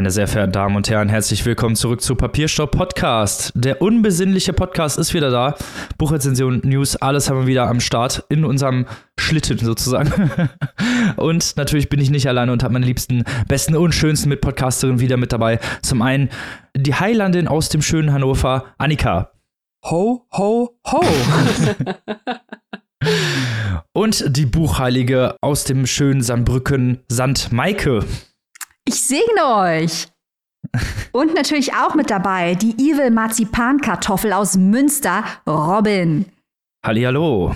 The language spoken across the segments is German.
Meine sehr verehrten Damen und Herren, herzlich willkommen zurück zu Papierstopp Podcast. Der unbesinnliche Podcast ist wieder da. Buchrezension, News, alles haben wir wieder am Start in unserem Schlitten sozusagen. und natürlich bin ich nicht alleine und habe meine liebsten, besten und schönsten Mitpodcasterinnen wieder mit dabei. Zum einen die Heilandin aus dem schönen Hannover, Annika. Ho, ho, ho. und die Buchheilige aus dem schönen Sandbrücken, Sand Maike. Ich segne euch. Und natürlich auch mit dabei die Evil Marzipankartoffel aus Münster, Robin. Hallihallo.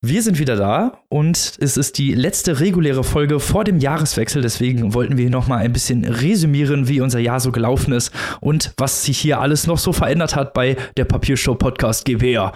Wir sind wieder da und es ist die letzte reguläre Folge vor dem Jahreswechsel. Deswegen wollten wir noch mal ein bisschen resümieren, wie unser Jahr so gelaufen ist und was sich hier alles noch so verändert hat bei der Papiershow Podcast GWR.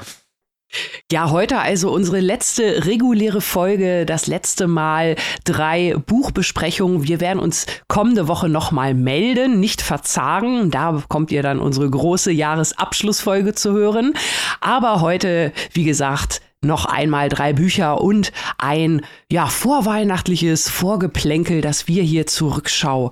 Ja, heute also unsere letzte reguläre Folge, das letzte Mal drei Buchbesprechungen. Wir werden uns kommende Woche nochmal melden, nicht verzagen. Da bekommt ihr dann unsere große Jahresabschlussfolge zu hören. Aber heute, wie gesagt, noch einmal drei Bücher und ein ja vorweihnachtliches Vorgeplänkel, das wir hier zurückschau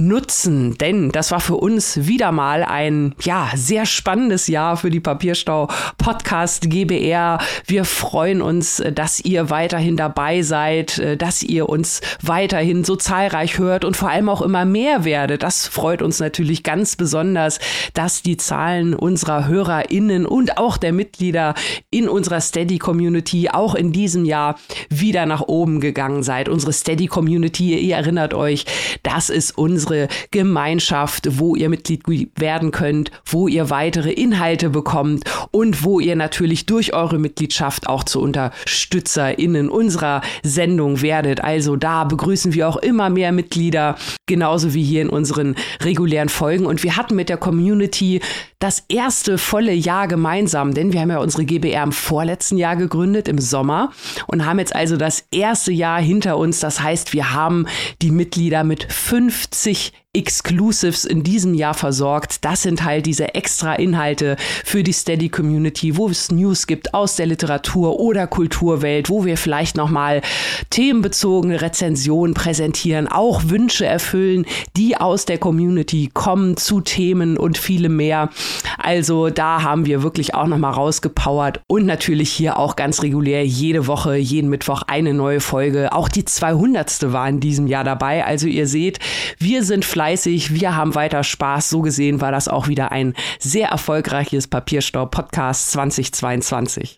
nutzen, denn das war für uns wieder mal ein ja sehr spannendes Jahr für die Papierstau Podcast GBR. Wir freuen uns, dass ihr weiterhin dabei seid, dass ihr uns weiterhin so zahlreich hört und vor allem auch immer mehr werdet. Das freut uns natürlich ganz besonders, dass die Zahlen unserer HörerInnen und auch der Mitglieder in unserer Steady Community auch in diesem Jahr wieder nach oben gegangen seid. Unsere Steady Community, ihr erinnert euch, das ist unsere unsere Gemeinschaft, wo ihr Mitglied werden könnt, wo ihr weitere Inhalte bekommt und wo ihr natürlich durch eure Mitgliedschaft auch zu UnterstützerInnen unserer Sendung werdet. Also da begrüßen wir auch immer mehr Mitglieder, genauso wie hier in unseren regulären Folgen. Und wir hatten mit der Community das erste volle Jahr gemeinsam, denn wir haben ja unsere GBR im vorletzten Jahr gegründet, im Sommer, und haben jetzt also das erste Jahr hinter uns. Das heißt, wir haben die Mitglieder mit 50 Exclusives in diesem Jahr versorgt. Das sind halt diese extra Inhalte für die Steady Community, wo es News gibt aus der Literatur oder Kulturwelt, wo wir vielleicht nochmal themenbezogene Rezensionen präsentieren, auch Wünsche erfüllen, die aus der Community kommen zu Themen und viele mehr. Also da haben wir wirklich auch nochmal rausgepowert und natürlich hier auch ganz regulär jede Woche, jeden Mittwoch eine neue Folge. Auch die 200. war in diesem Jahr dabei. Also ihr seht, wir sind fleißig wir haben weiter Spaß. So gesehen war das auch wieder ein sehr erfolgreiches Papierstau-Podcast 2022.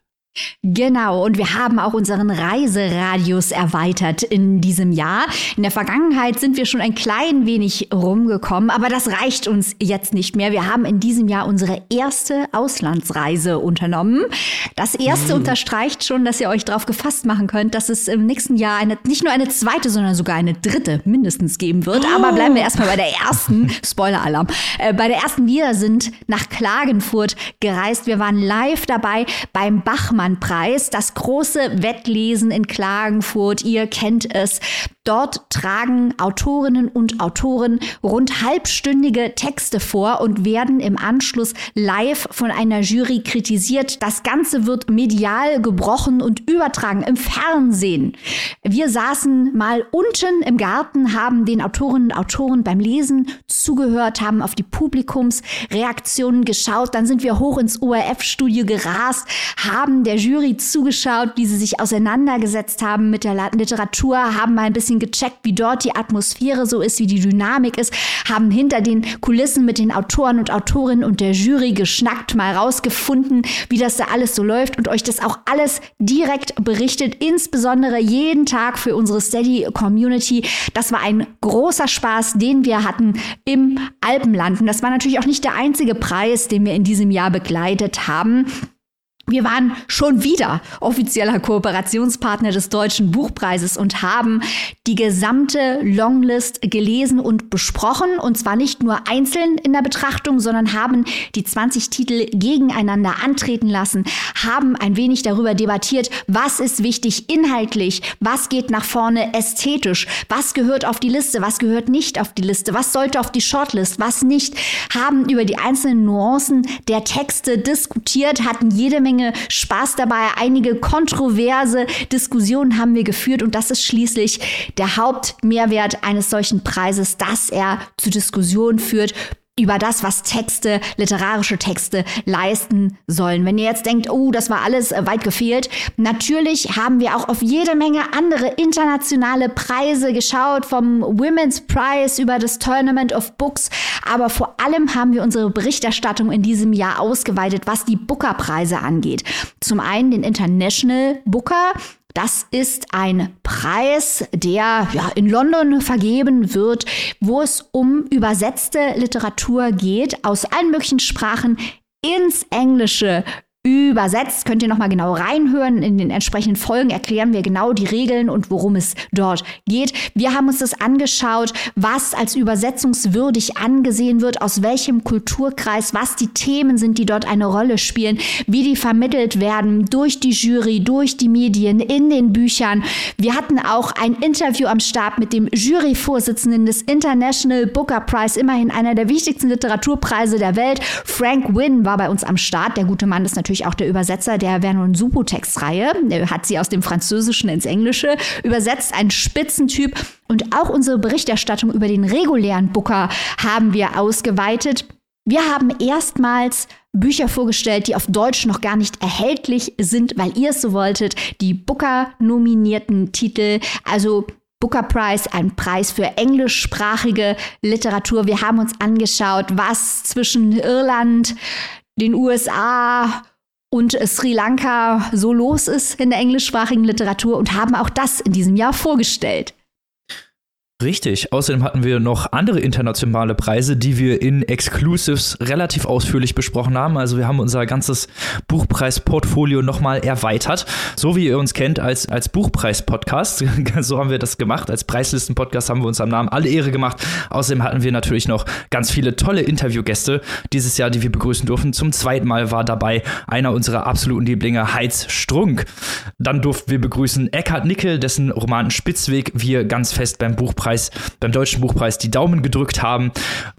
Genau, und wir haben auch unseren Reiseradius erweitert in diesem Jahr. In der Vergangenheit sind wir schon ein klein wenig rumgekommen, aber das reicht uns jetzt nicht mehr. Wir haben in diesem Jahr unsere erste Auslandsreise unternommen. Das erste mhm. unterstreicht schon, dass ihr euch darauf gefasst machen könnt, dass es im nächsten Jahr eine, nicht nur eine zweite, sondern sogar eine dritte mindestens geben wird. Oh. Aber bleiben wir erstmal bei der ersten, Spoiler-Alarm, äh, bei der ersten. Wir sind nach Klagenfurt gereist. Wir waren live dabei beim Bachmann Bachmann-Preis, das große Wettlesen in Klagenfurt. Ihr kennt es. Dort tragen Autorinnen und Autoren rund halbstündige Texte vor und werden im Anschluss live von einer Jury kritisiert. Das Ganze wird medial gebrochen und übertragen im Fernsehen. Wir saßen mal unten im Garten, haben den Autorinnen und Autoren beim Lesen zugehört, haben auf die Publikumsreaktionen geschaut. Dann sind wir hoch ins ORF-Studio gerast, haben der Jury zugeschaut, wie sie sich auseinandergesetzt haben mit der Literatur, haben mal ein bisschen gecheckt, wie dort die Atmosphäre so ist, wie die Dynamik ist, haben hinter den Kulissen mit den Autoren und Autorinnen und der Jury geschnackt, mal rausgefunden, wie das da alles so läuft und euch das auch alles direkt berichtet, insbesondere jeden Tag für unsere Steady Community. Das war ein großer Spaß, den wir hatten im Alpenland. Und das war natürlich auch nicht der einzige Preis, den wir in diesem Jahr begleitet haben. Wir waren schon wieder offizieller Kooperationspartner des Deutschen Buchpreises und haben die gesamte Longlist gelesen und besprochen. Und zwar nicht nur einzeln in der Betrachtung, sondern haben die 20 Titel gegeneinander antreten lassen, haben ein wenig darüber debattiert, was ist wichtig inhaltlich, was geht nach vorne ästhetisch, was gehört auf die Liste, was gehört nicht auf die Liste, was sollte auf die Shortlist, was nicht, haben über die einzelnen Nuancen der Texte diskutiert, hatten jede Menge Menge Spaß dabei. Einige kontroverse Diskussionen haben wir geführt und das ist schließlich der Hauptmehrwert eines solchen Preises, dass er zu Diskussionen führt über das, was Texte, literarische Texte leisten sollen. Wenn ihr jetzt denkt, oh, das war alles äh, weit gefehlt, natürlich haben wir auch auf jede Menge andere internationale Preise geschaut, vom Women's Prize über das Tournament of Books, aber vor allem haben wir unsere Berichterstattung in diesem Jahr ausgeweitet, was die Booker-Preise angeht. Zum einen den International Booker, das ist ein Preis, der ja, in London vergeben wird, wo es um übersetzte Literatur geht aus allen möglichen Sprachen ins Englische übersetzt. Könnt ihr nochmal genau reinhören. In den entsprechenden Folgen erklären wir genau die Regeln und worum es dort geht. Wir haben uns das angeschaut, was als übersetzungswürdig angesehen wird, aus welchem Kulturkreis, was die Themen sind, die dort eine Rolle spielen, wie die vermittelt werden durch die Jury, durch die Medien, in den Büchern. Wir hatten auch ein Interview am Start mit dem Juryvorsitzenden des International Booker Prize, immerhin einer der wichtigsten Literaturpreise der Welt. Frank Wynn war bei uns am Start. Der gute Mann ist natürlich natürlich auch der Übersetzer der Vernon. Er hat sie aus dem Französischen ins Englische übersetzt. Ein Spitzentyp. Und auch unsere Berichterstattung über den regulären Booker haben wir ausgeweitet. Wir haben erstmals Bücher vorgestellt, die auf Deutsch noch gar nicht erhältlich sind, weil ihr es so wolltet. Die Booker-nominierten Titel, also Booker Prize, ein Preis für englischsprachige Literatur. Wir haben uns angeschaut, was zwischen Irland, den USA und Sri Lanka so los ist in der englischsprachigen Literatur und haben auch das in diesem Jahr vorgestellt. Richtig. Außerdem hatten wir noch andere internationale Preise, die wir in Exclusives relativ ausführlich besprochen haben. Also wir haben unser ganzes Buchpreisportfolio nochmal erweitert. So wie ihr uns kennt als, als Buchpreis-Podcast. so haben wir das gemacht. Als Preislisten-Podcast haben wir uns am Namen alle Ehre gemacht. Außerdem hatten wir natürlich noch ganz viele tolle Interviewgäste dieses Jahr, die wir begrüßen durften. Zum zweiten Mal war dabei einer unserer absoluten Lieblinge, Heiz Strunk. Dann durften wir begrüßen Eckhard Nickel, dessen Roman Spitzweg wir ganz fest beim Buchpreis Buchpreis, beim Deutschen Buchpreis die Daumen gedrückt haben.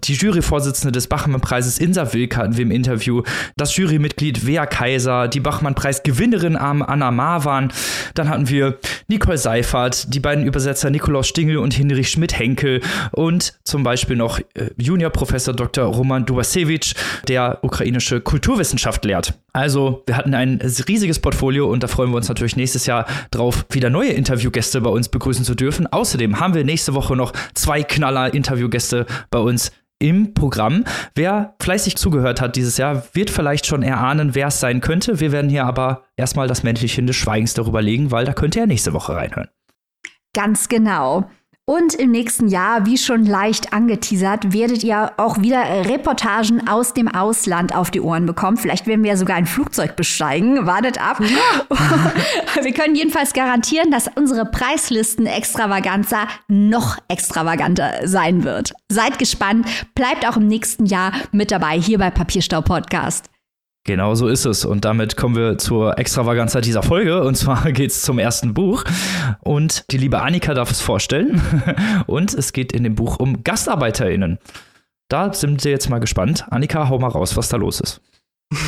Die Juryvorsitzende des Bachmann-Preises Insa Wilk hatten wir im Interview. Das Jurymitglied Wea Kaiser, die Bachmann-Preis-Gewinnerin Anna Marwan. Dann hatten wir Nicole Seifert, die beiden Übersetzer Nikolaus Stingel und Hinrich Schmidt-Henkel und zum Beispiel noch äh, Juniorprofessor Dr. Roman Dubasewicz, der ukrainische Kulturwissenschaft lehrt. Also, wir hatten ein riesiges Portfolio und da freuen wir uns natürlich nächstes Jahr drauf, wieder neue Interviewgäste bei uns begrüßen zu dürfen. Außerdem haben wir nächste Woche noch zwei Knaller-Interviewgäste bei uns im Programm. Wer fleißig zugehört hat dieses Jahr, wird vielleicht schon erahnen, wer es sein könnte. Wir werden hier aber erstmal das Männchen des Schweigens darüber legen, weil da könnt ihr ja nächste Woche reinhören. Ganz genau. Und im nächsten Jahr, wie schon leicht angeteasert, werdet ihr auch wieder Reportagen aus dem Ausland auf die Ohren bekommen. Vielleicht werden wir ja sogar ein Flugzeug besteigen. Wartet ab. Ja. wir können jedenfalls garantieren, dass unsere Preislisten Extravaganza noch extravaganter sein wird. Seid gespannt. Bleibt auch im nächsten Jahr mit dabei hier bei Papierstau Podcast. Genau so ist es. Und damit kommen wir zur Extravaganza dieser Folge. Und zwar geht es zum ersten Buch. Und die liebe Annika darf es vorstellen. Und es geht in dem Buch um GastarbeiterInnen. Da sind wir jetzt mal gespannt. Annika, hau mal raus, was da los ist.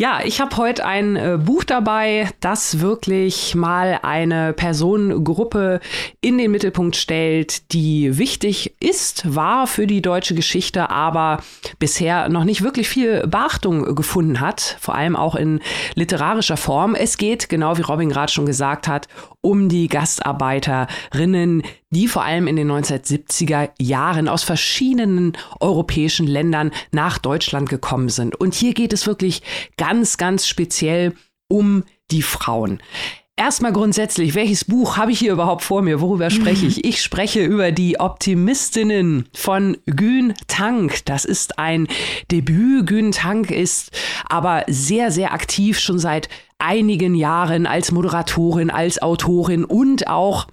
Ja, ich habe heute ein äh, Buch dabei, das wirklich mal eine Personengruppe in den Mittelpunkt stellt, die wichtig ist, war für die deutsche Geschichte, aber bisher noch nicht wirklich viel Beachtung gefunden hat, vor allem auch in literarischer Form. Es geht, genau wie Robin gerade schon gesagt hat, um die Gastarbeiterinnen, die vor allem in den 1970er Jahren aus verschiedenen europäischen Ländern nach Deutschland gekommen sind. Und hier geht es wirklich ganz, ganz speziell um die Frauen. Erstmal grundsätzlich, welches Buch habe ich hier überhaupt vor mir? Worüber spreche ich? Ich spreche über die Optimistinnen von Gün Tank. Das ist ein Debüt. Gün Tank ist aber sehr, sehr aktiv schon seit einigen Jahren als Moderatorin, als Autorin und auch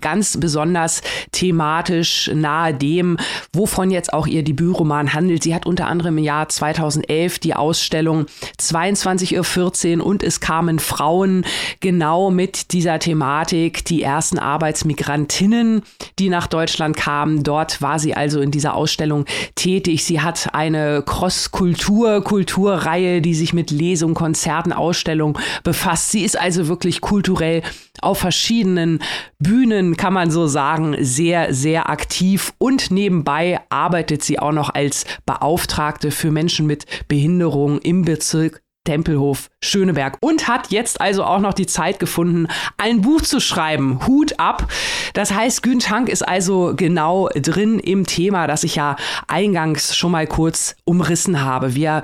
ganz besonders thematisch nahe dem, wovon jetzt auch ihr Debütroman handelt. Sie hat unter anderem im Jahr 2011 die Ausstellung 22.14 Uhr und es kamen Frauen genau mit dieser Thematik, die ersten Arbeitsmigrantinnen, die nach Deutschland kamen. Dort war sie also in dieser Ausstellung tätig. Sie hat eine Cross-Kultur-Kulturreihe, die sich mit Lesungen, Konzerten, Ausstellungen befasst. Sie ist also wirklich kulturell auf verschiedenen Bühnen, kann man so sagen, sehr, sehr aktiv und nebenbei arbeitet sie auch noch als Beauftragte für Menschen mit Behinderung im Bezirk Tempelhof Schöneberg und hat jetzt also auch noch die Zeit gefunden, ein Buch zu schreiben. Hut ab. Das heißt, Gün Tank ist also genau drin im Thema, das ich ja eingangs schon mal kurz umrissen habe. Wir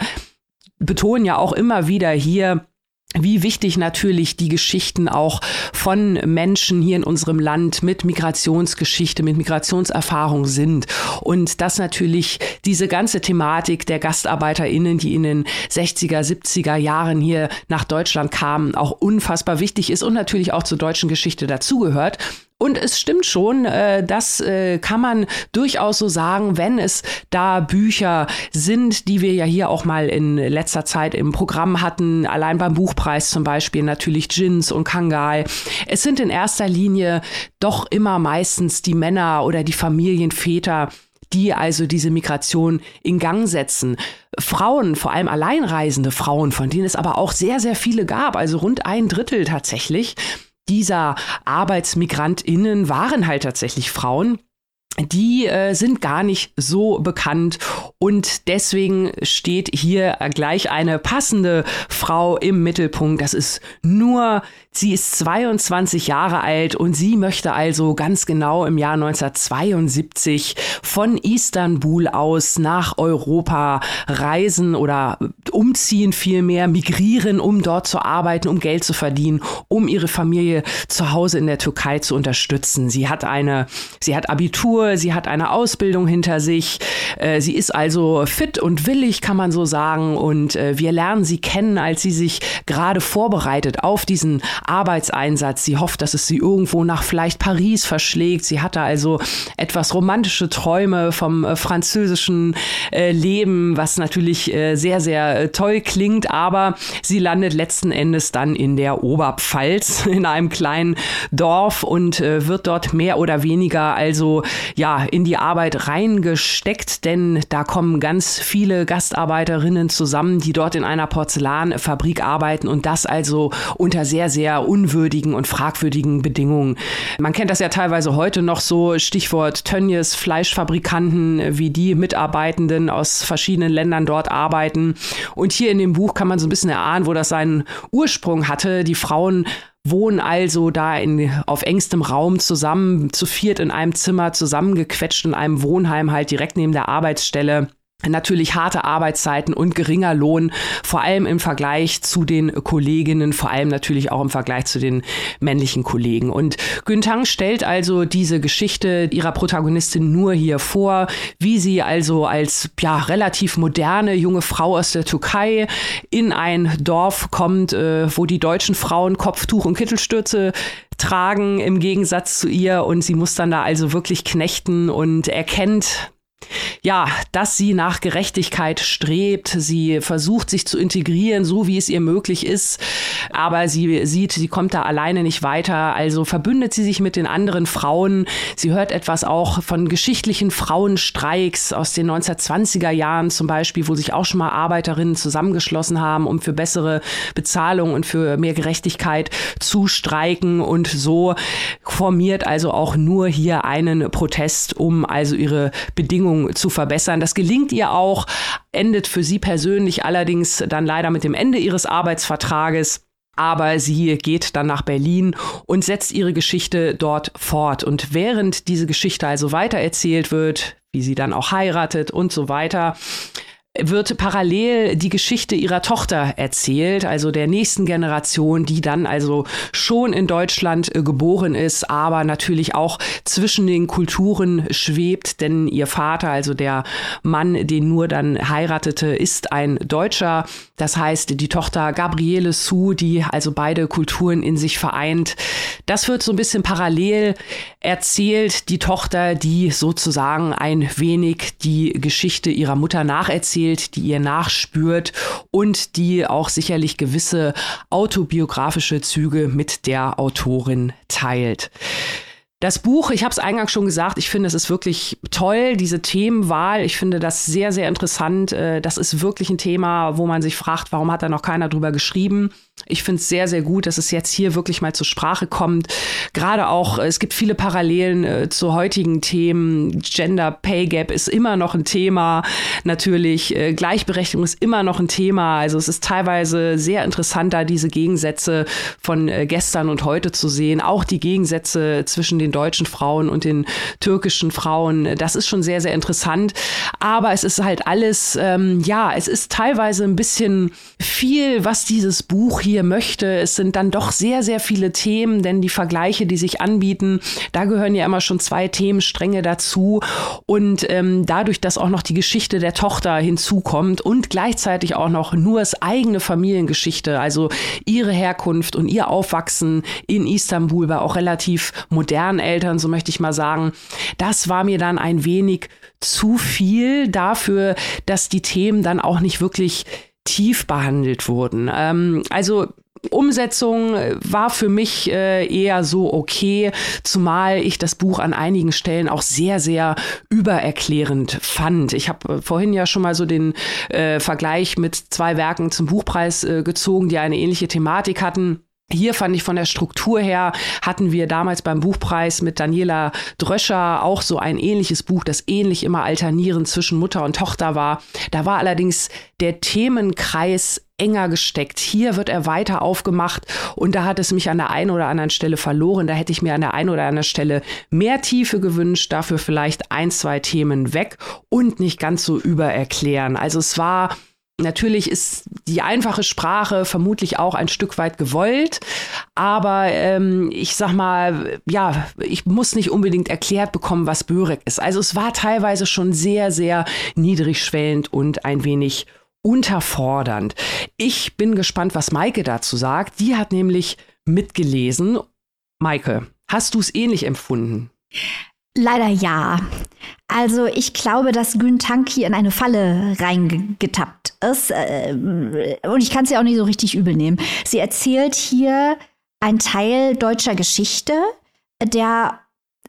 betonen ja auch immer wieder hier, wie wichtig natürlich die Geschichten auch von Menschen hier in unserem Land mit Migrationsgeschichte, mit Migrationserfahrung sind. Und dass natürlich diese ganze Thematik der GastarbeiterInnen, die in den 60er, 70er Jahren hier nach Deutschland kamen, auch unfassbar wichtig ist und natürlich auch zur deutschen Geschichte dazugehört. Und es stimmt schon, äh, das äh, kann man durchaus so sagen, wenn es da Bücher sind, die wir ja hier auch mal in letzter Zeit im Programm hatten, allein beim Buchpreis zum Beispiel natürlich Jins und Kangal. Es sind in erster Linie doch immer meistens die Männer oder die Familienväter, die also diese Migration in Gang setzen. Frauen, vor allem alleinreisende Frauen, von denen es aber auch sehr, sehr viele gab, also rund ein Drittel tatsächlich, dieser ArbeitsmigrantInnen waren halt tatsächlich Frauen die äh, sind gar nicht so bekannt und deswegen steht hier gleich eine passende Frau im Mittelpunkt. Das ist nur, sie ist 22 Jahre alt und sie möchte also ganz genau im Jahr 1972 von Istanbul aus nach Europa reisen oder umziehen vielmehr, migrieren, um dort zu arbeiten, um Geld zu verdienen, um ihre Familie zu Hause in der Türkei zu unterstützen. Sie hat eine, sie hat Abitur, sie hat eine Ausbildung hinter sich, äh, sie ist also fit und willig, kann man so sagen. Und äh, wir lernen sie kennen, als sie sich gerade vorbereitet auf diesen Arbeitseinsatz. Sie hofft, dass es sie irgendwo nach vielleicht Paris verschlägt. Sie hatte also etwas romantische Träume vom äh, französischen Leben, was natürlich sehr, sehr toll klingt. Aber sie landet letzten Endes dann in der Oberpfalz, in einem kleinen Dorf und wird dort mehr oder weniger also ja in die Arbeit reingesteckt, denn da kommen ganz viele Gastarbeiterinnen zusammen, die dort in einer Porzellanfabrik arbeiten und das also unter sehr, sehr unwürdigen und fragwürdigen Bedingungen. Man kennt das ja teilweise heute noch so, Stichwort Tönnies, Fleischfabrikanten, wie die Mitarbeitenden aus verschiedenen Ländern dort arbeiten. Und hier in dem Buch kann man so ein bisschen erahnen, wo das seinen Ursprung hatte. Die Frauen wohnen also da in, auf engstem Raum zusammen, zu viert in einem Zimmer, zusammengequetscht in einem Wohnheim halt direkt neben der Arbeitsstelle. Natürlich harte Arbeitszeiten und geringer Lohn, vor allem im Vergleich zu den Kolleginnen, vor allem natürlich auch im Vergleich zu den männlichen Kollegen. Und Güntang stellt also diese Geschichte ihrer Protagonistin nur hier vor, wie sie also als ja relativ moderne junge Frau aus der Türkei in ein Dorf kommt, äh, wo die deutschen Frauen Kopftuch und Kittelstürze tragen im Gegensatz zu ihr und sie muss dann da also wirklich knechten und erkennt ja, dass sie nach Gerechtigkeit strebt. Sie versucht, sich zu integrieren, so wie es ihr möglich ist. Aber sie sieht, sie kommt da alleine nicht weiter. Also verbündet sie sich mit den anderen Frauen. Sie hört etwas auch von geschichtlichen Frauenstreiks aus den 1920er Jahren zum Beispiel, wo sich auch schon mal Arbeiterinnen zusammengeschlossen haben, um für bessere Bezahlung und für mehr Gerechtigkeit zu streiken. Und so formiert also auch nur hier einen Protest, um also ihre Bedingungen zu verbessern. Das gelingt ihr auch, endet für sie persönlich allerdings dann leider mit dem Ende ihres Arbeitsvertrages. Aber sie geht dann nach Berlin und setzt ihre Geschichte dort fort. Und während diese Geschichte also weitererzählt wird, wie sie dann auch heiratet und so weiter, wird parallel die Geschichte ihrer Tochter erzählt, also der nächsten Generation, die dann also schon in Deutschland äh, geboren ist, aber natürlich auch zwischen den Kulturen schwebt, denn ihr Vater, also der Mann, den nur dann heiratete, ist ein Deutscher. Das heißt, die Tochter Gabriele Sue, die also beide Kulturen in sich vereint. Das wird so ein bisschen parallel erzählt. Die Tochter, die sozusagen ein wenig die Geschichte ihrer Mutter nacherzählt erzählt, die ihr nachspürt und die auch sicherlich gewisse autobiografische Züge mit der Autorin teilt. Das Buch, ich habe es eingangs schon gesagt, ich finde, es ist wirklich toll, diese Themenwahl. Ich finde das sehr, sehr interessant. Äh, das ist wirklich ein Thema, wo man sich fragt, warum hat da noch keiner drüber geschrieben? Ich finde es sehr, sehr gut, dass es jetzt hier wirklich mal zur Sprache kommt. Gerade auch, es gibt viele Parallelen äh, zu heutigen Themen. Gender Pay Gap ist immer noch ein Thema. Natürlich, äh, Gleichberechtigung ist immer noch ein Thema. Also es ist teilweise sehr interessant, da diese Gegensätze von äh, gestern und heute zu sehen. Auch die Gegensätze zwischen den deutschen Frauen und den türkischen Frauen. Das ist schon sehr, sehr interessant. Aber es ist halt alles, ähm, ja, es ist teilweise ein bisschen viel, was dieses Buch hier hier möchte. Es sind dann doch sehr, sehr viele Themen, denn die Vergleiche, die sich anbieten, da gehören ja immer schon zwei Themenstränge dazu. Und ähm, dadurch, dass auch noch die Geschichte der Tochter hinzukommt und gleichzeitig auch noch nur das eigene Familiengeschichte, also ihre Herkunft und ihr Aufwachsen in Istanbul bei auch relativ modernen Eltern, so möchte ich mal sagen, das war mir dann ein wenig zu viel dafür, dass die Themen dann auch nicht wirklich tief behandelt wurden. Ähm, also Umsetzung äh, war für mich äh, eher so okay, zumal ich das Buch an einigen Stellen auch sehr, sehr übererklärend fand. Ich habe äh, vorhin ja schon mal so den äh, Vergleich mit zwei Werken zum Buchpreis äh, gezogen, die eine ähnliche Thematik hatten. Hier fand ich von der Struktur her, hatten wir damals beim Buchpreis mit Daniela Dröscher auch so ein ähnliches Buch, das ähnlich immer alternierend zwischen Mutter und Tochter war. Da war allerdings der Themenkreis enger gesteckt. Hier wird er weiter aufgemacht und da hat es mich an der einen oder anderen Stelle verloren. Da hätte ich mir an der einen oder anderen Stelle mehr Tiefe gewünscht, dafür vielleicht ein, zwei Themen weg und nicht ganz so übererklären. Also es war Natürlich ist die einfache Sprache vermutlich auch ein Stück weit gewollt, aber ähm, ich sag mal, ja, ich muss nicht unbedingt erklärt bekommen, was Börek ist. Also es war teilweise schon sehr, sehr niedrigschwellend und ein wenig unterfordernd. Ich bin gespannt, was Maike dazu sagt. Die hat nämlich mitgelesen. Maike, hast du es ähnlich empfunden? Leider ja. Also ich glaube, dass Gün Tanki in eine Falle reingetappt ist. Äh, und ich kann es ja auch nicht so richtig übel nehmen. Sie erzählt hier einen Teil deutscher Geschichte, der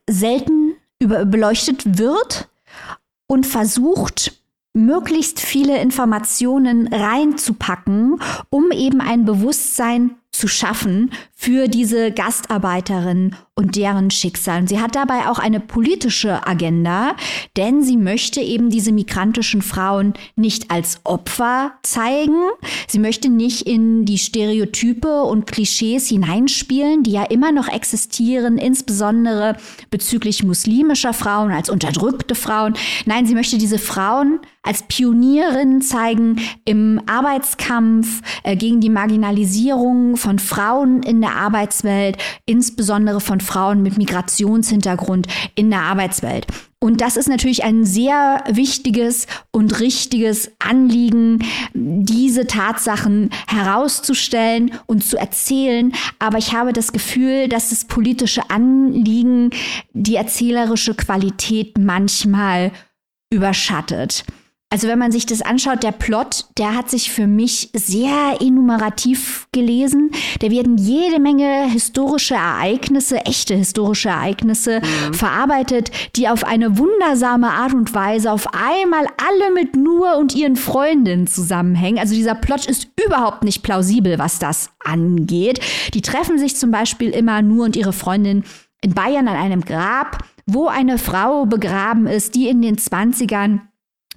selten über beleuchtet wird und versucht, möglichst viele Informationen reinzupacken, um eben ein Bewusstsein zu schaffen für diese Gastarbeiterinnen und deren Schicksal. Und sie hat dabei auch eine politische Agenda, denn sie möchte eben diese migrantischen Frauen nicht als Opfer zeigen. Sie möchte nicht in die Stereotype und Klischees hineinspielen, die ja immer noch existieren, insbesondere bezüglich muslimischer Frauen als unterdrückte Frauen. Nein, sie möchte diese Frauen als Pionierinnen zeigen im Arbeitskampf äh, gegen die Marginalisierung von Frauen in der Arbeitswelt, insbesondere von Frauen mit Migrationshintergrund in der Arbeitswelt. Und das ist natürlich ein sehr wichtiges und richtiges Anliegen, diese Tatsachen herauszustellen und zu erzählen. Aber ich habe das Gefühl, dass das politische Anliegen die erzählerische Qualität manchmal überschattet. Also wenn man sich das anschaut, der Plot, der hat sich für mich sehr enumerativ gelesen. Der werden jede Menge historische Ereignisse, echte historische Ereignisse mhm. verarbeitet, die auf eine wundersame Art und Weise auf einmal alle mit Nur und ihren Freundinnen zusammenhängen. Also dieser Plot ist überhaupt nicht plausibel, was das angeht. Die treffen sich zum Beispiel immer Nur und ihre Freundin in Bayern an einem Grab, wo eine Frau begraben ist, die in den 20ern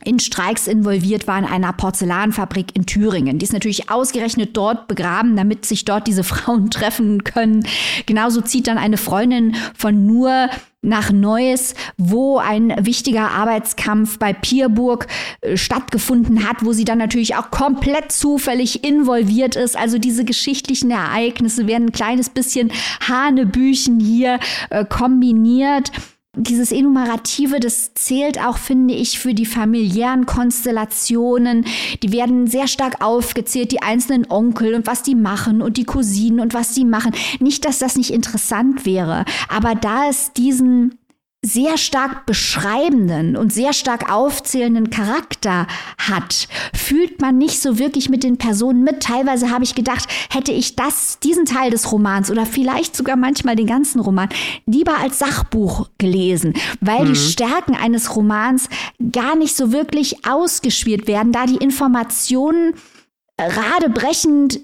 in Streiks involviert war in einer Porzellanfabrik in Thüringen. Die ist natürlich ausgerechnet dort begraben, damit sich dort diese Frauen treffen können. Genauso zieht dann eine Freundin von Nur nach Neuss, wo ein wichtiger Arbeitskampf bei Pierburg äh, stattgefunden hat, wo sie dann natürlich auch komplett zufällig involviert ist. Also diese geschichtlichen Ereignisse werden ein kleines bisschen Hanebüchen hier äh, kombiniert dieses Enumerative, das zählt auch, finde ich, für die familiären Konstellationen. Die werden sehr stark aufgezählt, die einzelnen Onkel und was die machen und die Cousinen und was die machen. Nicht, dass das nicht interessant wäre, aber da es diesen sehr stark beschreibenden und sehr stark aufzählenden Charakter hat, fühlt man nicht so wirklich mit den Personen mit. Teilweise habe ich gedacht, hätte ich das, diesen Teil des Romans oder vielleicht sogar manchmal den ganzen Roman lieber als Sachbuch gelesen, weil mhm. die Stärken eines Romans gar nicht so wirklich ausgespielt werden, da die Informationen radebrechend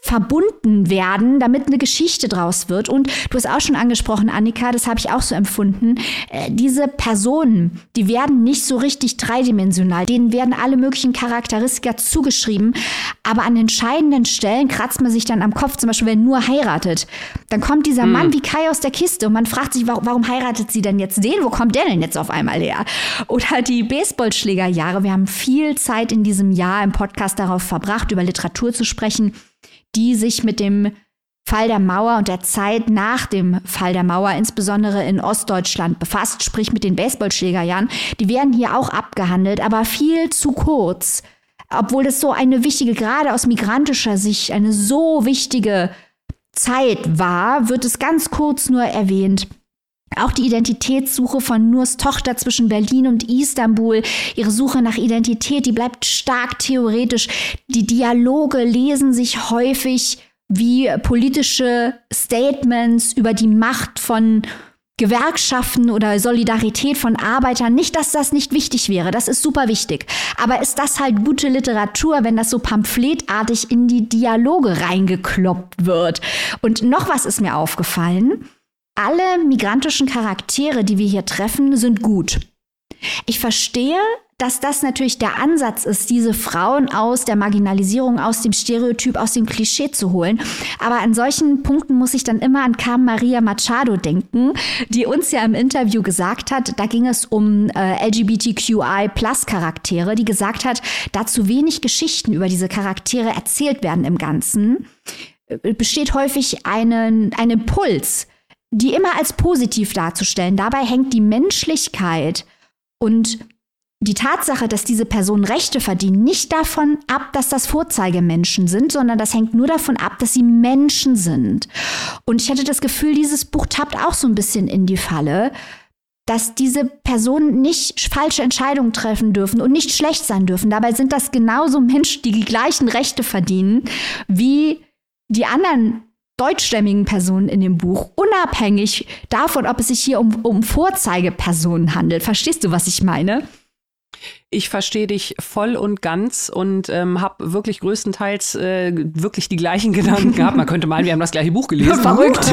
verbunden werden, damit eine Geschichte draus wird. Und du hast auch schon angesprochen, Annika, das habe ich auch so empfunden. Äh, diese Personen, die werden nicht so richtig dreidimensional. Denen werden alle möglichen Charakteristika zugeschrieben. Aber an entscheidenden Stellen kratzt man sich dann am Kopf, zum Beispiel, wenn nur heiratet. Dann kommt dieser hm. Mann wie Kai aus der Kiste und man fragt sich, warum, warum heiratet sie denn jetzt den? Wo kommt der denn jetzt auf einmal her? Oder die Baseballschlägerjahre. Wir haben viel Zeit in diesem Jahr im Podcast darauf verbracht, über Literatur zu sprechen die sich mit dem Fall der Mauer und der Zeit nach dem Fall der Mauer, insbesondere in Ostdeutschland, befasst, sprich mit den Baseballschlägerjahren. Die werden hier auch abgehandelt, aber viel zu kurz. Obwohl es so eine wichtige, gerade aus migrantischer Sicht, eine so wichtige Zeit war, wird es ganz kurz nur erwähnt. Auch die Identitätssuche von Nurs Tochter zwischen Berlin und Istanbul, ihre Suche nach Identität, die bleibt stark theoretisch. Die Dialoge lesen sich häufig wie politische Statements über die Macht von Gewerkschaften oder Solidarität von Arbeitern. Nicht, dass das nicht wichtig wäre, das ist super wichtig. Aber ist das halt gute Literatur, wenn das so pamphletartig in die Dialoge reingekloppt wird? Und noch was ist mir aufgefallen alle migrantischen Charaktere, die wir hier treffen, sind gut. Ich verstehe, dass das natürlich der Ansatz ist, diese Frauen aus der Marginalisierung, aus dem Stereotyp, aus dem Klischee zu holen. Aber an solchen Punkten muss ich dann immer an Carmen Maria Machado denken, die uns ja im Interview gesagt hat, da ging es um äh, LGBTQI-Plus-Charaktere, die gesagt hat, da zu wenig Geschichten über diese Charaktere erzählt werden im Ganzen, äh, besteht häufig einen, ein Impuls, die immer als positiv darzustellen. Dabei hängt die Menschlichkeit und die Tatsache, dass diese Personen Rechte verdienen, nicht davon ab, dass das Vorzeigemenschen sind, sondern das hängt nur davon ab, dass sie Menschen sind. Und ich hatte das Gefühl, dieses Buch tappt auch so ein bisschen in die Falle, dass diese Personen nicht falsche Entscheidungen treffen dürfen und nicht schlecht sein dürfen. Dabei sind das genauso Menschen, die die gleichen Rechte verdienen wie die anderen deutschstämmigen Personen in dem Buch, unabhängig davon, ob es sich hier um, um Vorzeigepersonen handelt. Verstehst du, was ich meine? Ich verstehe dich voll und ganz und ähm, habe wirklich größtenteils äh, wirklich die gleichen Gedanken gehabt. Man könnte meinen, wir haben das gleiche Buch gelesen. Verrückt.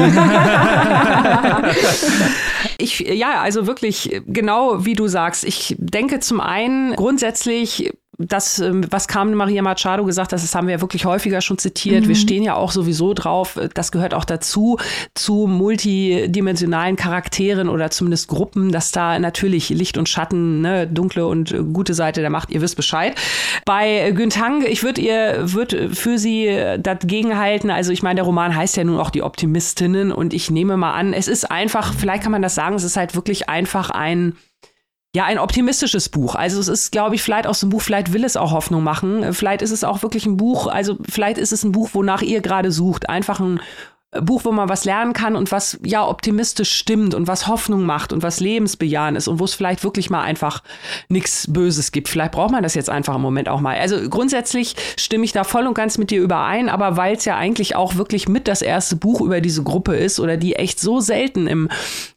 ich, ja, also wirklich genau wie du sagst. Ich denke zum einen grundsätzlich das, ähm, was Carmen Maria Machado gesagt hat, das haben wir ja wirklich häufiger schon zitiert. Mhm. Wir stehen ja auch sowieso drauf. Das gehört auch dazu, zu multidimensionalen Charakteren oder zumindest Gruppen, dass da natürlich Licht und Schatten, ne, dunkle und gute Seite der Macht, ihr wisst Bescheid. Bei Güntang, ich würde ihr, würde für sie dagegen halten. Also ich meine, der Roman heißt ja nun auch die Optimistinnen und ich nehme mal an, es ist einfach, vielleicht kann man das sagen, es ist halt wirklich einfach ein ja, ein optimistisches Buch. Also es ist, glaube ich, vielleicht auch so ein Buch, vielleicht will es auch Hoffnung machen. Vielleicht ist es auch wirklich ein Buch, also vielleicht ist es ein Buch, wonach ihr gerade sucht. Einfach ein Buch, wo man was lernen kann und was ja optimistisch stimmt und was Hoffnung macht und was lebensbejahend ist und wo es vielleicht wirklich mal einfach nichts Böses gibt. Vielleicht braucht man das jetzt einfach im Moment auch mal. Also grundsätzlich stimme ich da voll und ganz mit dir überein, aber weil es ja eigentlich auch wirklich mit das erste Buch über diese Gruppe ist oder die echt so selten im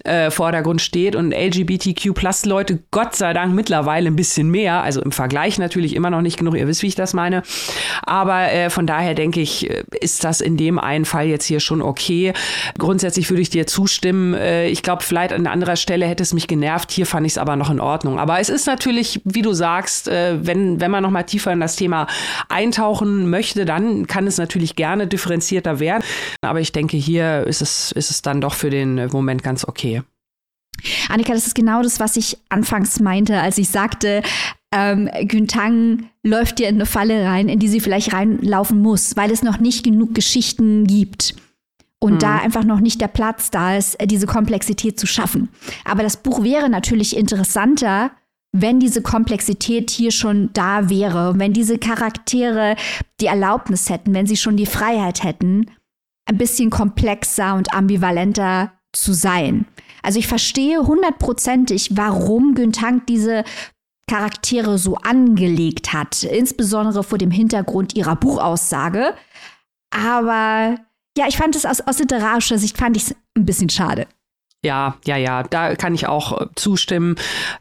äh, Vordergrund steht und LGBTQ Plus Leute Gott sei Dank mittlerweile ein bisschen mehr, also im Vergleich natürlich immer noch nicht genug, ihr wisst, wie ich das meine. Aber äh, von daher denke ich, äh, ist das in dem einen Fall jetzt hier schon okay. Grundsätzlich würde ich dir zustimmen. Äh, ich glaube, vielleicht an anderer Stelle hätte es mich genervt. Hier fand ich es aber noch in Ordnung. Aber es ist natürlich, wie du sagst, äh, wenn, wenn man noch mal tiefer in das Thema eintauchen möchte, dann kann es natürlich gerne differenzierter werden. Aber ich denke, hier ist es, ist es dann doch für den Moment ganz okay. Annika, das ist genau das, was ich anfangs meinte, als ich sagte, ähm, Güntang läuft dir in eine Falle rein, in die sie vielleicht reinlaufen muss, weil es noch nicht genug Geschichten gibt. Und mhm. da einfach noch nicht der Platz da ist, diese Komplexität zu schaffen. Aber das Buch wäre natürlich interessanter, wenn diese Komplexität hier schon da wäre, wenn diese Charaktere die Erlaubnis hätten, wenn sie schon die Freiheit hätten, ein bisschen komplexer und ambivalenter zu sein. Also ich verstehe hundertprozentig, warum Güntang diese Charaktere so angelegt hat, insbesondere vor dem Hintergrund ihrer Buchaussage. Aber ja, ich fand es aus, aus literarischer Sicht fand ich es ein bisschen schade. Ja, ja, ja, da kann ich auch äh, zustimmen.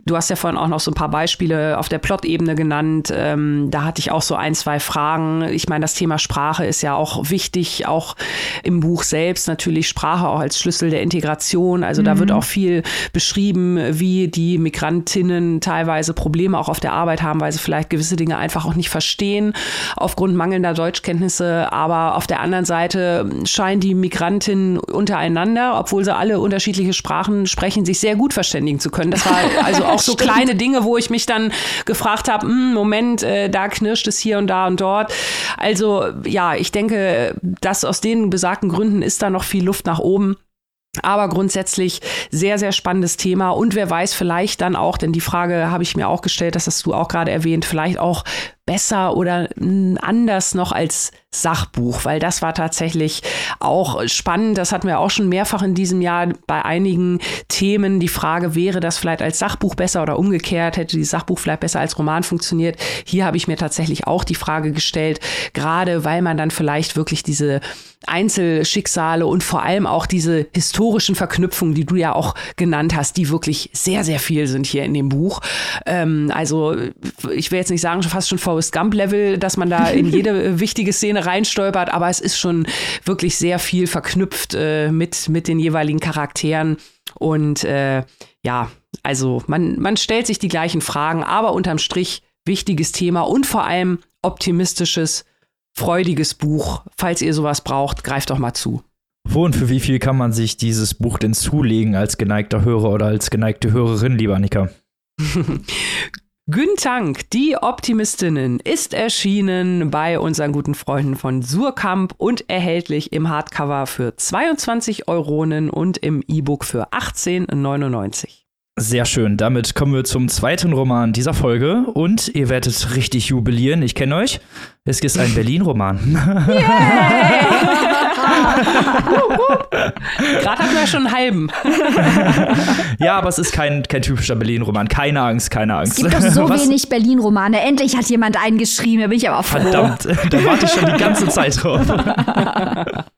Du hast ja vorhin auch noch so ein paar Beispiele auf der Plot-Ebene genannt. Ähm, da hatte ich auch so ein, zwei Fragen. Ich meine, das Thema Sprache ist ja auch wichtig, auch im Buch selbst natürlich Sprache auch als Schlüssel der Integration. Also mhm. da wird mhm. auch viel beschrieben, wie die Migrantinnen teilweise Probleme auch auf der Arbeit haben, weil sie vielleicht gewisse Dinge einfach auch nicht verstehen aufgrund mangelnder Deutschkenntnisse. Aber auf der anderen Seite scheinen die Migrantinnen untereinander, obwohl sie alle unterschiedliche Sprachen sprechen, sich sehr gut verständigen zu können. Das war also auch so kleine Dinge, wo ich mich dann gefragt habe, hm, Moment, äh, da knirscht es hier und da und dort. Also ja, ich denke, dass aus den besagten Gründen ist da noch viel Luft nach oben. Aber grundsätzlich sehr, sehr spannendes Thema. Und wer weiß, vielleicht dann auch, denn die Frage habe ich mir auch gestellt, das hast du auch gerade erwähnt, vielleicht auch besser oder anders noch als Sachbuch, weil das war tatsächlich auch spannend. Das hatten wir auch schon mehrfach in diesem Jahr bei einigen Themen. Die Frage, wäre das vielleicht als Sachbuch besser oder umgekehrt? Hätte die Sachbuch vielleicht besser als Roman funktioniert? Hier habe ich mir tatsächlich auch die Frage gestellt, gerade weil man dann vielleicht wirklich diese Einzelschicksale und vor allem auch diese historischen Verknüpfungen, die du ja auch genannt hast, die wirklich sehr, sehr viel sind hier in dem Buch. Ähm, also ich will jetzt nicht sagen, fast schon Forrest Gump-Level, dass man da in jede wichtige Szene reinstolpert, aber es ist schon wirklich sehr viel verknüpft äh, mit, mit den jeweiligen Charakteren. Und äh, ja, also man, man stellt sich die gleichen Fragen, aber unterm Strich wichtiges Thema und vor allem optimistisches freudiges Buch. Falls ihr sowas braucht, greift doch mal zu. Wo und für wie viel kann man sich dieses Buch denn zulegen als geneigter Hörer oder als geneigte Hörerin, lieber Annika? Güntank, die Optimistinnen, ist erschienen bei unseren guten Freunden von Surkamp und erhältlich im Hardcover für 22 Euronen und im E-Book für 18,99. Sehr schön. Damit kommen wir zum zweiten Roman dieser Folge und ihr werdet richtig jubilieren. Ich kenne euch. Es ist ein Berlin-Roman. Gerade hatten wir schon einen halben. ja, aber es ist kein, kein typischer Berlin-Roman. Keine Angst, keine Angst. Es gibt doch so Was? wenig Berlin-Romane. Endlich hat jemand einen geschrieben. Da bin ich aber froh. Verdammt, da warte ich schon die ganze Zeit drauf.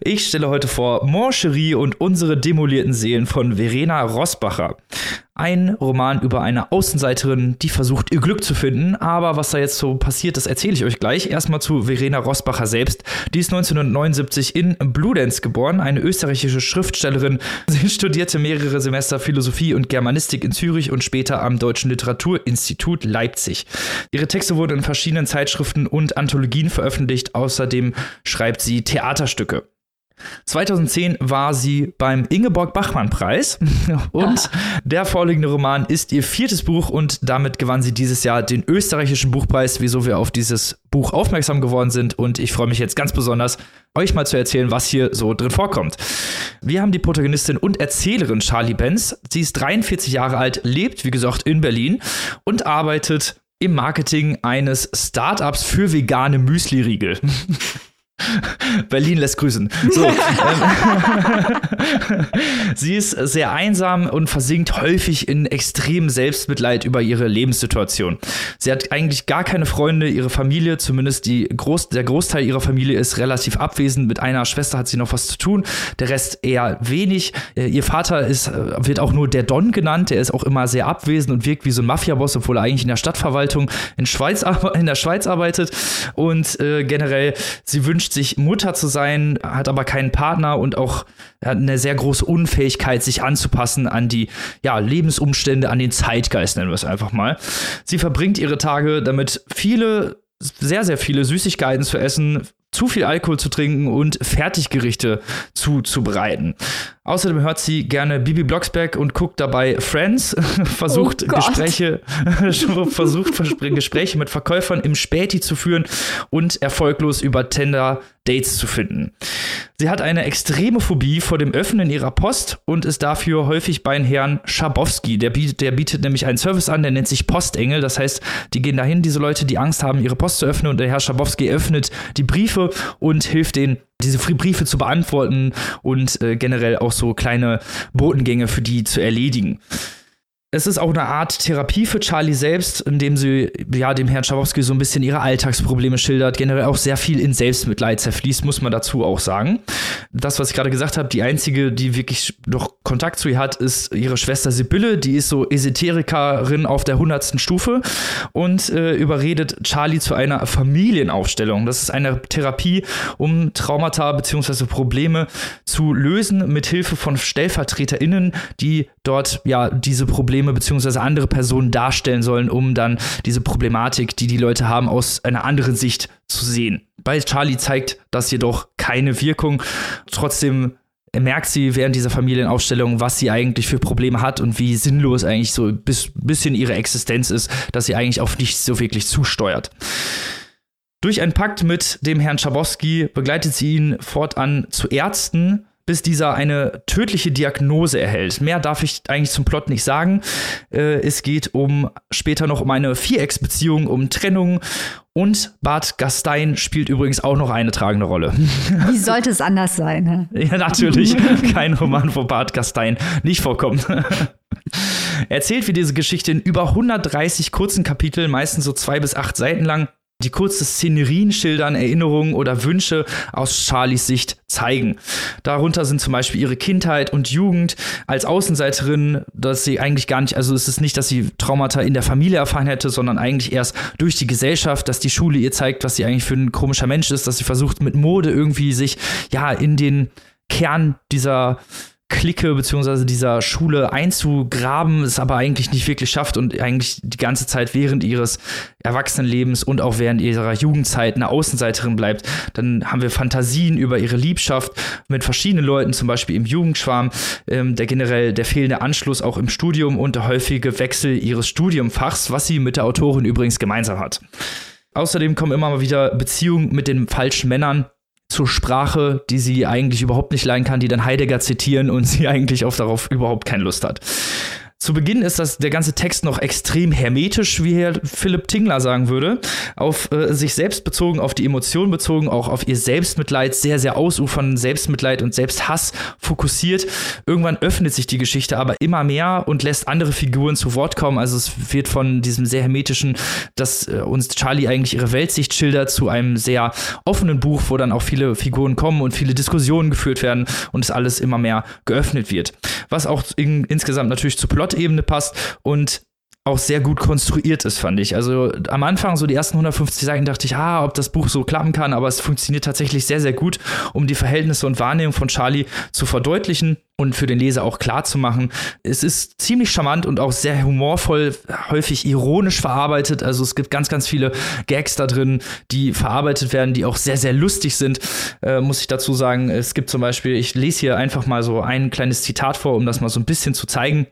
Ich stelle heute vor Moncherie und unsere demolierten Seelen von Verena Rosbacher. Ein Roman über eine Außenseiterin, die versucht, ihr Glück zu finden. Aber was da jetzt so passiert, das erzähle ich euch gleich. Erstmal zu Verena Rosbacher selbst. Die ist 1979 in Bludenz geboren, eine österreichische Schriftstellerin. Sie studierte mehrere Semester Philosophie und Germanistik in Zürich und später am Deutschen Literaturinstitut Leipzig. Ihre Texte wurden in verschiedenen Zeitschriften und Anthologien veröffentlicht. Außerdem schreibt sie Theaterstücke. 2010 war sie beim Ingeborg Bachmann Preis und der vorliegende Roman ist ihr viertes Buch und damit gewann sie dieses Jahr den österreichischen Buchpreis, wieso wir auf dieses Buch aufmerksam geworden sind und ich freue mich jetzt ganz besonders, euch mal zu erzählen, was hier so drin vorkommt. Wir haben die Protagonistin und Erzählerin Charlie Benz. Sie ist 43 Jahre alt, lebt, wie gesagt, in Berlin und arbeitet im Marketing eines Startups für vegane Müsli-Riegel. Berlin lässt grüßen. So, ähm, sie ist sehr einsam und versinkt häufig in extremem Selbstmitleid über ihre Lebenssituation. Sie hat eigentlich gar keine Freunde, ihre Familie, zumindest die Groß der Großteil ihrer Familie ist relativ abwesend. Mit einer Schwester hat sie noch was zu tun, der Rest eher wenig. Äh, ihr Vater ist, äh, wird auch nur der Don genannt, der ist auch immer sehr abwesend und wirkt wie so ein Mafiaboss, obwohl er eigentlich in der Stadtverwaltung in, Schweiz, in der Schweiz arbeitet. Und äh, generell, sie wünscht wünscht sich Mutter zu sein, hat aber keinen Partner und auch eine sehr große Unfähigkeit, sich anzupassen an die ja, Lebensumstände, an den Zeitgeist, nennen wir es einfach mal. Sie verbringt ihre Tage damit, viele, sehr, sehr viele Süßigkeiten zu essen, zu viel Alkohol zu trinken und Fertiggerichte zuzubereiten. Außerdem hört sie gerne Bibi Blocksberg und guckt dabei Friends, versucht oh Gespräche, versucht Gespräche mit Verkäufern im Späti zu führen und erfolglos über Tender Dates zu finden. Sie hat eine extreme Phobie vor dem Öffnen ihrer Post und ist dafür häufig bei Herrn Schabowski. Der bietet, der bietet nämlich einen Service an, der nennt sich Postengel. Das heißt, die gehen dahin, diese Leute, die Angst haben, ihre Post zu öffnen und der Herr Schabowski öffnet die Briefe und hilft denen, diese Briefe zu beantworten und äh, generell auch so kleine Botengänge für die zu erledigen es ist auch eine Art Therapie für Charlie selbst, indem sie ja dem Herrn Schabowski so ein bisschen ihre Alltagsprobleme schildert, generell auch sehr viel in Selbstmitleid zerfließt, muss man dazu auch sagen. Das, was ich gerade gesagt habe, die einzige, die wirklich noch Kontakt zu ihr hat, ist ihre Schwester Sibylle, die ist so Esoterikerin auf der hundertsten Stufe und äh, überredet Charlie zu einer Familienaufstellung. Das ist eine Therapie, um Traumata bzw. Probleme zu lösen mit Hilfe von StellvertreterInnen, die dort ja diese Probleme Probleme beziehungsweise andere Personen darstellen sollen, um dann diese Problematik, die die Leute haben, aus einer anderen Sicht zu sehen. Bei Charlie zeigt das jedoch keine Wirkung. Trotzdem merkt sie während dieser Familienaufstellung, was sie eigentlich für Probleme hat und wie sinnlos eigentlich so ein bisschen ihre Existenz ist, dass sie eigentlich auf nichts so wirklich zusteuert. Durch einen Pakt mit dem Herrn Schabowski begleitet sie ihn fortan zu Ärzten, bis dieser eine tödliche Diagnose erhält. Mehr darf ich eigentlich zum Plot nicht sagen. Äh, es geht um später noch um eine Vierecksbeziehung, um Trennung und Bart Gastein spielt übrigens auch noch eine tragende Rolle. Wie sollte es anders sein? Ne? Ja, natürlich. Kein Roman, wo Bart Gastein nicht vorkommt. Er erzählt wie diese Geschichte in über 130 kurzen Kapiteln, meistens so zwei bis acht Seiten lang die kurze Szenerien schildern, Erinnerungen oder Wünsche aus Charlies Sicht zeigen. Darunter sind zum Beispiel ihre Kindheit und Jugend als Außenseiterin, dass sie eigentlich gar nicht, also es ist nicht, dass sie Traumata in der Familie erfahren hätte, sondern eigentlich erst durch die Gesellschaft, dass die Schule ihr zeigt, was sie eigentlich für ein komischer Mensch ist, dass sie versucht mit Mode irgendwie sich ja in den Kern dieser Clique beziehungsweise dieser Schule einzugraben, es aber eigentlich nicht wirklich schafft und eigentlich die ganze Zeit während ihres Erwachsenenlebens und auch während ihrer Jugendzeit eine Außenseiterin bleibt. Dann haben wir Fantasien über ihre Liebschaft mit verschiedenen Leuten, zum Beispiel im Jugendschwarm, ähm, der generell der fehlende Anschluss auch im Studium und der häufige Wechsel ihres Studiumfachs, was sie mit der Autorin übrigens gemeinsam hat. Außerdem kommen immer mal wieder Beziehungen mit den falschen Männern zur Sprache, die sie eigentlich überhaupt nicht leiden kann, die dann Heidegger zitieren und sie eigentlich auf darauf überhaupt keine Lust hat. Zu Beginn ist das der ganze Text noch extrem hermetisch, wie Herr Philipp Tingler sagen würde, auf äh, sich selbst bezogen, auf die Emotionen bezogen, auch auf ihr Selbstmitleid, sehr, sehr ausufern Selbstmitleid und Selbsthass fokussiert. Irgendwann öffnet sich die Geschichte aber immer mehr und lässt andere Figuren zu Wort kommen. Also es wird von diesem sehr hermetischen, dass äh, uns Charlie eigentlich ihre Weltsicht schildert, zu einem sehr offenen Buch, wo dann auch viele Figuren kommen und viele Diskussionen geführt werden und es alles immer mehr geöffnet wird. Was auch in, insgesamt natürlich zu Plot Plot-Ebene passt und auch sehr gut konstruiert ist, fand ich. Also am Anfang, so die ersten 150 Seiten, dachte ich, ah, ob das Buch so klappen kann, aber es funktioniert tatsächlich sehr, sehr gut, um die Verhältnisse und Wahrnehmung von Charlie zu verdeutlichen und für den Leser auch klar zu machen. Es ist ziemlich charmant und auch sehr humorvoll, häufig ironisch verarbeitet. Also es gibt ganz, ganz viele Gags da drin, die verarbeitet werden, die auch sehr, sehr lustig sind, äh, muss ich dazu sagen. Es gibt zum Beispiel, ich lese hier einfach mal so ein kleines Zitat vor, um das mal so ein bisschen zu zeigen.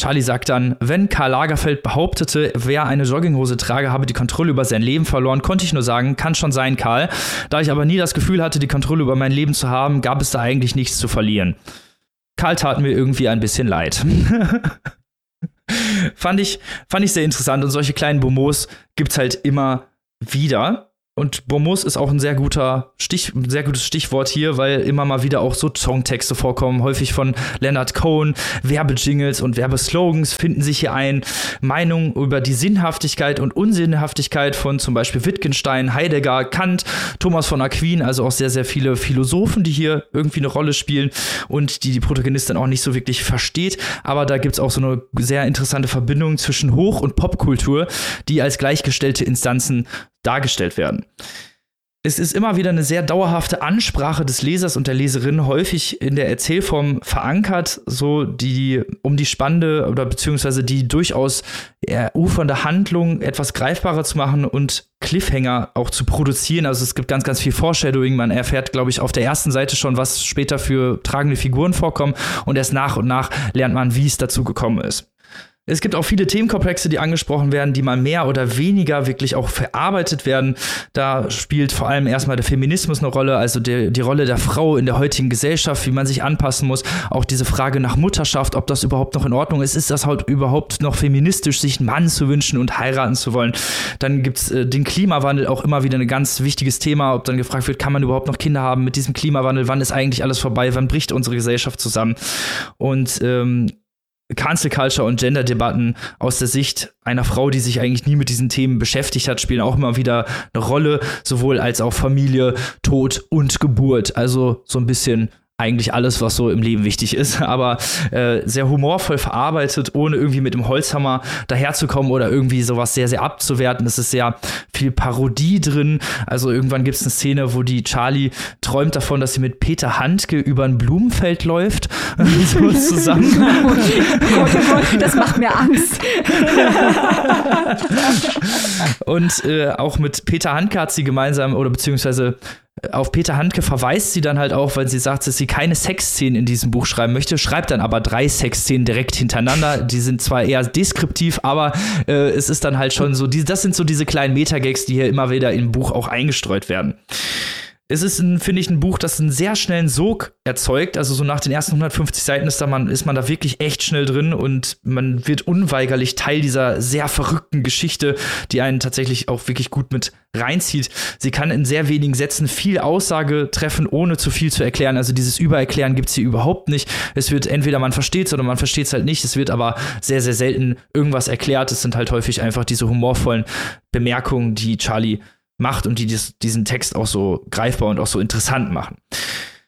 Charlie sagt dann, wenn Karl Lagerfeld behauptete, wer eine Jogginghose trage, habe die Kontrolle über sein Leben verloren, konnte ich nur sagen, kann schon sein, Karl. Da ich aber nie das Gefühl hatte, die Kontrolle über mein Leben zu haben, gab es da eigentlich nichts zu verlieren. Karl tat mir irgendwie ein bisschen leid. fand, ich, fand ich sehr interessant und solche kleinen Bomos gibt es halt immer wieder. Und Bomus ist auch ein sehr guter Stich, ein sehr gutes Stichwort hier, weil immer mal wieder auch so Songtexte vorkommen, häufig von Leonard Cohen. Werbejingles und Werbeslogans finden sich hier ein. Meinungen über die Sinnhaftigkeit und Unsinnhaftigkeit von zum Beispiel Wittgenstein, Heidegger, Kant, Thomas von Aquin, also auch sehr, sehr viele Philosophen, die hier irgendwie eine Rolle spielen und die die Protagonistin auch nicht so wirklich versteht. Aber da gibt es auch so eine sehr interessante Verbindung zwischen Hoch- und Popkultur, die als gleichgestellte Instanzen dargestellt werden. es ist immer wieder eine sehr dauerhafte Ansprache des Lesers und der Leserin, häufig in der Erzählform verankert, so die, um die spannende oder beziehungsweise die durchaus ufernde Handlung etwas greifbarer zu machen und Cliffhanger auch zu produzieren. Also es gibt ganz, ganz viel Foreshadowing. Man erfährt, glaube ich, auf der ersten Seite schon, was später für tragende Figuren vorkommen und erst nach und nach lernt man, wie es dazu gekommen ist. Es gibt auch viele Themenkomplexe, die angesprochen werden, die mal mehr oder weniger wirklich auch verarbeitet werden. Da spielt vor allem erstmal der Feminismus eine Rolle, also die, die Rolle der Frau in der heutigen Gesellschaft, wie man sich anpassen muss. Auch diese Frage nach Mutterschaft, ob das überhaupt noch in Ordnung ist. Ist das halt überhaupt noch feministisch, sich einen Mann zu wünschen und heiraten zu wollen? Dann gibt's äh, den Klimawandel auch immer wieder ein ganz wichtiges Thema, ob dann gefragt wird, kann man überhaupt noch Kinder haben mit diesem Klimawandel? Wann ist eigentlich alles vorbei? Wann bricht unsere Gesellschaft zusammen? Und ähm, Cancel Culture und Gender-Debatten aus der Sicht einer Frau, die sich eigentlich nie mit diesen Themen beschäftigt hat, spielen auch immer wieder eine Rolle, sowohl als auch Familie, Tod und Geburt. Also so ein bisschen eigentlich alles, was so im Leben wichtig ist, aber äh, sehr humorvoll verarbeitet, ohne irgendwie mit dem Holzhammer daherzukommen oder irgendwie sowas sehr, sehr abzuwerten. Es ist sehr viel Parodie drin. Also irgendwann gibt es eine Szene, wo die Charlie träumt davon, dass sie mit Peter Handke über ein Blumenfeld läuft. so zusammen. das macht mir Angst. Und äh, auch mit Peter Handke hat sie gemeinsam oder beziehungsweise auf Peter Handke verweist sie dann halt auch, weil sie sagt, dass sie keine Sexszenen in diesem Buch schreiben möchte, schreibt dann aber drei Sexszenen direkt hintereinander. Die sind zwar eher deskriptiv, aber äh, es ist dann halt schon so, die, das sind so diese kleinen Metagags, die hier immer wieder im Buch auch eingestreut werden es ist, finde ich, ein Buch, das einen sehr schnellen Sog erzeugt. Also so nach den ersten 150 Seiten ist, da man, ist man da wirklich echt schnell drin und man wird unweigerlich Teil dieser sehr verrückten Geschichte, die einen tatsächlich auch wirklich gut mit reinzieht. Sie kann in sehr wenigen Sätzen viel Aussage treffen, ohne zu viel zu erklären. Also dieses Übererklären gibt es hier überhaupt nicht. Es wird entweder man versteht es oder man versteht es halt nicht. Es wird aber sehr, sehr selten irgendwas erklärt. Es sind halt häufig einfach diese humorvollen Bemerkungen, die Charlie macht und die dies, diesen Text auch so greifbar und auch so interessant machen.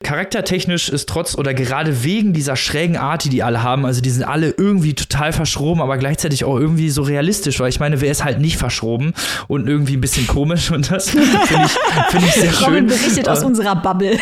Charaktertechnisch ist trotz oder gerade wegen dieser schrägen Art, die die alle haben, also die sind alle irgendwie total verschroben, aber gleichzeitig auch irgendwie so realistisch, weil ich meine, wer ist halt nicht verschroben und irgendwie ein bisschen komisch und das finde ich, find ich sehr schön. Robin berichtet aus äh, unserer Bubble.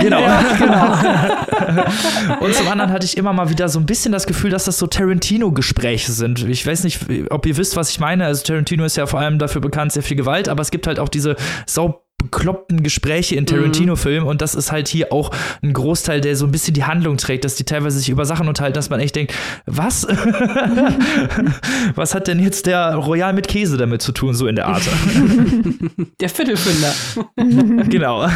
Genau. Ja, genau. und zum anderen hatte ich immer mal wieder so ein bisschen das Gefühl, dass das so Tarantino-Gespräche sind. Ich weiß nicht, ob ihr wisst, was ich meine. Also Tarantino ist ja vor allem dafür bekannt, sehr viel Gewalt, aber es gibt halt auch diese sau bekloppten Gespräche in Tarantino-Filmen und das ist halt hier auch ein Großteil, der so ein bisschen die Handlung trägt, dass die teilweise sich über Sachen unterhalten, dass man echt denkt, was? was hat denn jetzt der Royal mit Käse damit zu tun, so in der Art? der Viertelfünder. genau.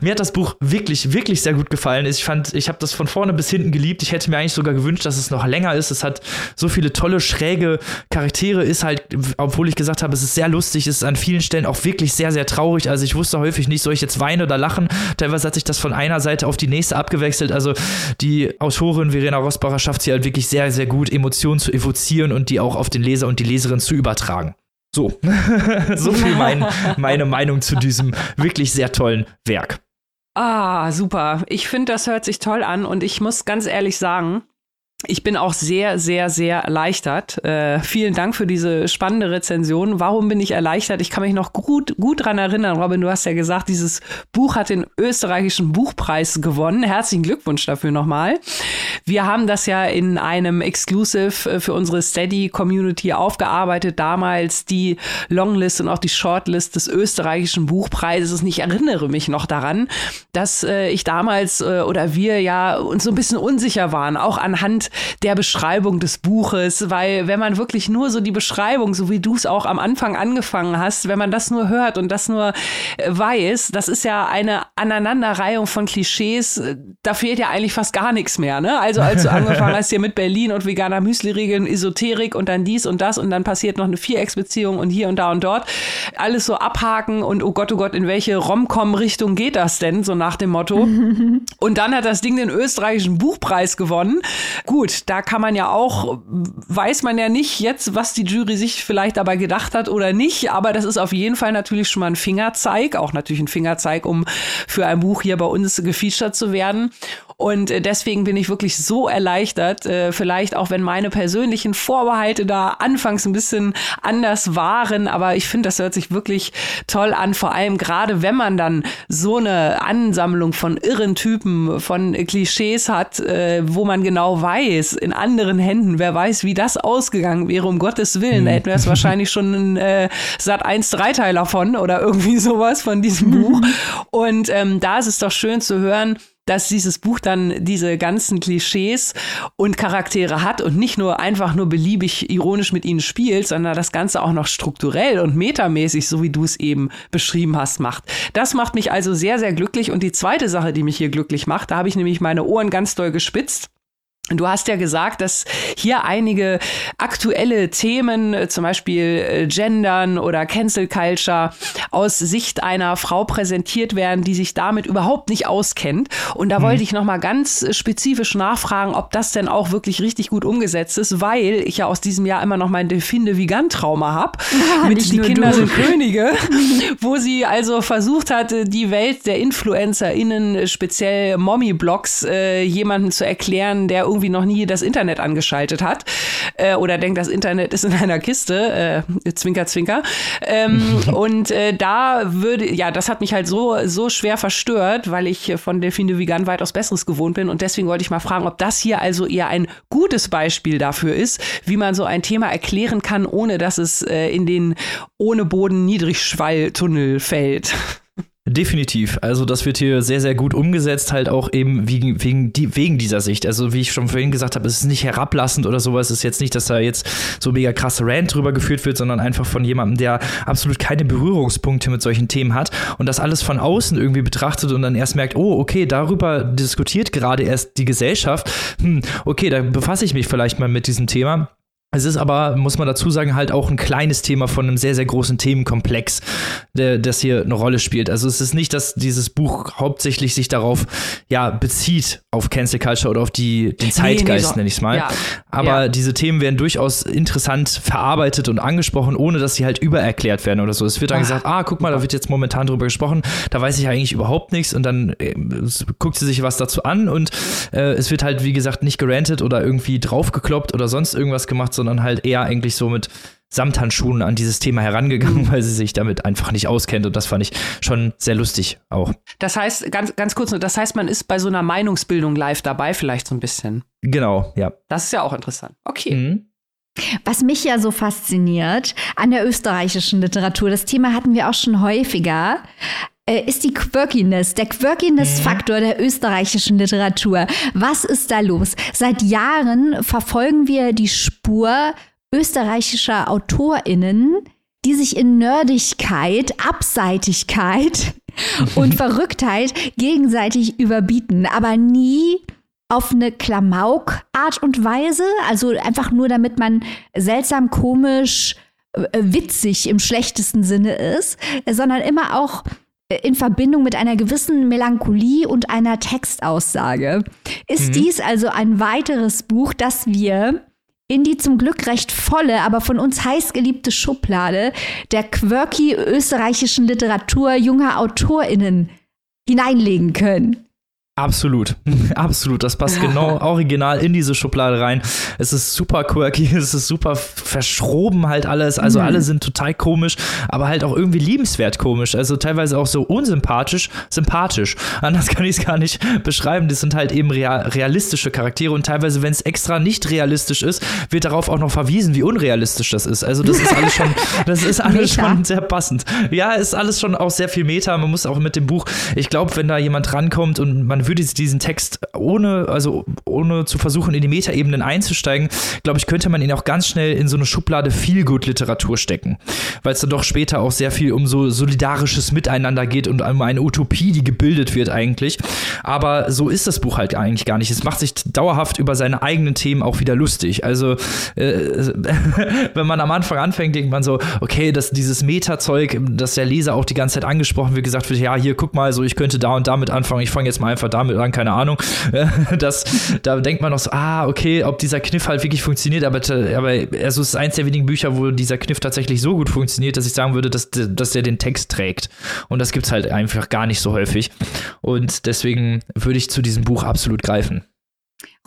Mir hat das Buch wirklich, wirklich sehr gut gefallen. Ich fand, ich habe das von vorne bis hinten geliebt. Ich hätte mir eigentlich sogar gewünscht, dass es noch länger ist. Es hat so viele tolle, schräge Charaktere, ist halt, obwohl ich gesagt habe, es ist sehr lustig, es ist an vielen Stellen auch wirklich sehr, sehr traurig. Also ich ich wusste häufig nicht, soll ich jetzt weinen oder lachen. Teilweise hat sich das von einer Seite auf die nächste abgewechselt. Also die Autorin Verena Rosbacher schafft sie halt wirklich sehr, sehr gut, Emotionen zu evozieren und die auch auf den Leser und die Leserin zu übertragen. So, so viel mein, meine Meinung zu diesem wirklich sehr tollen Werk. Ah, super. Ich finde, das hört sich toll an und ich muss ganz ehrlich sagen, ich bin auch sehr, sehr, sehr erleichtert. Äh, vielen Dank für diese spannende Rezension. Warum bin ich erleichtert? Ich kann mich noch gut, gut dran erinnern. Robin, du hast ja gesagt, dieses Buch hat den österreichischen Buchpreis gewonnen. Herzlichen Glückwunsch dafür nochmal. Wir haben das ja in einem Exclusive äh, für unsere Steady Community aufgearbeitet. Damals die Longlist und auch die Shortlist des österreichischen Buchpreises. Ich erinnere mich noch daran, dass äh, ich damals äh, oder wir ja uns so ein bisschen unsicher waren, auch anhand der Beschreibung des Buches, weil wenn man wirklich nur so die Beschreibung, so wie du es auch am Anfang angefangen hast, wenn man das nur hört und das nur äh, weiß, das ist ja eine Aneinanderreihung von Klischees, da fehlt ja eigentlich fast gar nichts mehr. Ne? Also als du angefangen hast hier mit Berlin und veganer Müsli-Regeln, Esoterik und dann dies und das und dann passiert noch eine Vierecksbeziehung und hier und da und dort, alles so abhaken und oh Gott, oh Gott, in welche Rom-Com-Richtung geht das denn, so nach dem Motto. und dann hat das Ding den österreichischen Buchpreis gewonnen. Gut, gut, da kann man ja auch, weiß man ja nicht jetzt, was die Jury sich vielleicht dabei gedacht hat oder nicht, aber das ist auf jeden Fall natürlich schon mal ein Fingerzeig, auch natürlich ein Fingerzeig, um für ein Buch hier bei uns gefeatured zu werden. Und äh, deswegen bin ich wirklich so erleichtert, äh, vielleicht auch wenn meine persönlichen Vorbehalte da anfangs ein bisschen anders waren, aber ich finde, das hört sich wirklich toll an, vor allem gerade wenn man dann so eine Ansammlung von irren Typen, von Klischees hat, äh, wo man genau weiß, in anderen Händen, wer weiß, wie das ausgegangen wäre, um Gottes Willen, da hätten wir es wahrscheinlich schon ein äh, Sat 1 Dreiteiler von oder irgendwie sowas von diesem Buch. Und ähm, da ist es doch schön zu hören, dass dieses Buch dann diese ganzen Klischees und Charaktere hat und nicht nur einfach nur beliebig ironisch mit ihnen spielt, sondern das Ganze auch noch strukturell und metamäßig, so wie du es eben beschrieben hast, macht. Das macht mich also sehr, sehr glücklich. Und die zweite Sache, die mich hier glücklich macht, da habe ich nämlich meine Ohren ganz doll gespitzt. Du hast ja gesagt, dass hier einige aktuelle Themen, äh, zum Beispiel äh, Gendern oder Cancel Culture, aus Sicht einer Frau präsentiert werden, die sich damit überhaupt nicht auskennt. Und da mhm. wollte ich nochmal ganz spezifisch nachfragen, ob das denn auch wirklich richtig gut umgesetzt ist, weil ich ja aus diesem Jahr immer noch mein Definde Vegan-Trauma habe. Ja, mit Die Kinder du. sind Könige, wo sie also versucht hat, die Welt der InfluencerInnen, speziell Mommy-Blogs, äh, jemanden zu erklären, der irgendwie noch nie das Internet angeschaltet hat äh, oder denkt, das Internet ist in einer Kiste, äh, Zwinker, Zwinker. Ähm, und äh, da würde, ja, das hat mich halt so, so schwer verstört, weil ich von Delfine Vegan weitaus Besseres gewohnt bin. Und deswegen wollte ich mal fragen, ob das hier also eher ein gutes Beispiel dafür ist, wie man so ein Thema erklären kann, ohne dass es äh, in den ohne Boden Niedrigschwalltunnel fällt. Definitiv. Also das wird hier sehr, sehr gut umgesetzt, halt auch eben wegen, wegen, die, wegen dieser Sicht. Also wie ich schon vorhin gesagt habe, es ist nicht herablassend oder sowas. Es ist jetzt nicht, dass da jetzt so mega krasse Rant drüber geführt wird, sondern einfach von jemandem, der absolut keine Berührungspunkte mit solchen Themen hat und das alles von außen irgendwie betrachtet und dann erst merkt, oh, okay, darüber diskutiert gerade erst die Gesellschaft. Hm, okay, da befasse ich mich vielleicht mal mit diesem Thema es ist aber, muss man dazu sagen, halt auch ein kleines Thema von einem sehr, sehr großen Themenkomplex, der, das hier eine Rolle spielt. Also es ist nicht, dass dieses Buch hauptsächlich sich darauf ja, bezieht, auf Cancel Culture oder auf die, den Zeitgeist, nee, nee, nenne ich es mal. Ja. Aber ja. diese Themen werden durchaus interessant verarbeitet und angesprochen, ohne dass sie halt übererklärt werden oder so. Es wird dann ah. gesagt, ah, guck mal, da wird jetzt momentan drüber gesprochen, da weiß ich eigentlich überhaupt nichts und dann äh, guckt sie sich was dazu an und äh, es wird halt, wie gesagt, nicht gerantet oder irgendwie draufgekloppt oder sonst irgendwas gemacht, sondern halt eher eigentlich so mit Samthandschuhen an dieses Thema herangegangen, weil sie sich damit einfach nicht auskennt. Und das fand ich schon sehr lustig auch. Das heißt, ganz, ganz kurz nur, das heißt, man ist bei so einer Meinungsbildung live dabei, vielleicht so ein bisschen. Genau, ja. Das ist ja auch interessant. Okay. Mhm. Was mich ja so fasziniert an der österreichischen Literatur, das Thema hatten wir auch schon häufiger, äh, ist die Quirkiness, der Quirkiness-Faktor mhm. der österreichischen Literatur. Was ist da los? Seit Jahren verfolgen wir die Spur österreichischer AutorInnen, die sich in Nerdigkeit, Abseitigkeit und Verrücktheit gegenseitig überbieten, aber nie auf eine Klamauk-Art und Weise, also einfach nur damit man seltsam, komisch, äh, witzig im schlechtesten Sinne ist, sondern immer auch in Verbindung mit einer gewissen Melancholie und einer Textaussage. Ist mhm. dies also ein weiteres Buch, das wir in die zum Glück recht volle, aber von uns heiß geliebte Schublade der quirky österreichischen Literatur junger AutorInnen hineinlegen können? Absolut, absolut. Das passt genau original in diese Schublade rein. Es ist super quirky, es ist super verschroben halt alles. Also mhm. alle sind total komisch, aber halt auch irgendwie liebenswert komisch. Also teilweise auch so unsympathisch, sympathisch. Anders kann ich es gar nicht beschreiben. Das sind halt eben realistische Charaktere und teilweise, wenn es extra nicht realistisch ist, wird darauf auch noch verwiesen, wie unrealistisch das ist. Also das ist alles schon, das ist alles schon sehr passend. Ja, ist alles schon auch sehr viel Meta. Man muss auch mit dem Buch, ich glaube, wenn da jemand rankommt und man würde diesen Text ohne, also ohne zu versuchen, in die Metaebenen einzusteigen, glaube ich, könnte man ihn auch ganz schnell in so eine Schublade Feelgood-Literatur stecken. Weil es dann doch später auch sehr viel um so solidarisches Miteinander geht und um eine Utopie, die gebildet wird eigentlich. Aber so ist das Buch halt eigentlich gar nicht. Es macht sich dauerhaft über seine eigenen Themen auch wieder lustig. Also, äh, wenn man am Anfang anfängt, denkt man so, okay, dass dieses Meta-Zeug, dass der Leser auch die ganze Zeit angesprochen wird, gesagt wird, ja, hier, guck mal, so, ich könnte da und damit anfangen, ich fange jetzt mal einfach da damit an, keine Ahnung. Das, da denkt man noch so, ah, okay, ob dieser Kniff halt wirklich funktioniert, aber, aber also es ist eins der wenigen Bücher, wo dieser Kniff tatsächlich so gut funktioniert, dass ich sagen würde, dass, dass der den Text trägt. Und das gibt es halt einfach gar nicht so häufig. Und deswegen würde ich zu diesem Buch absolut greifen.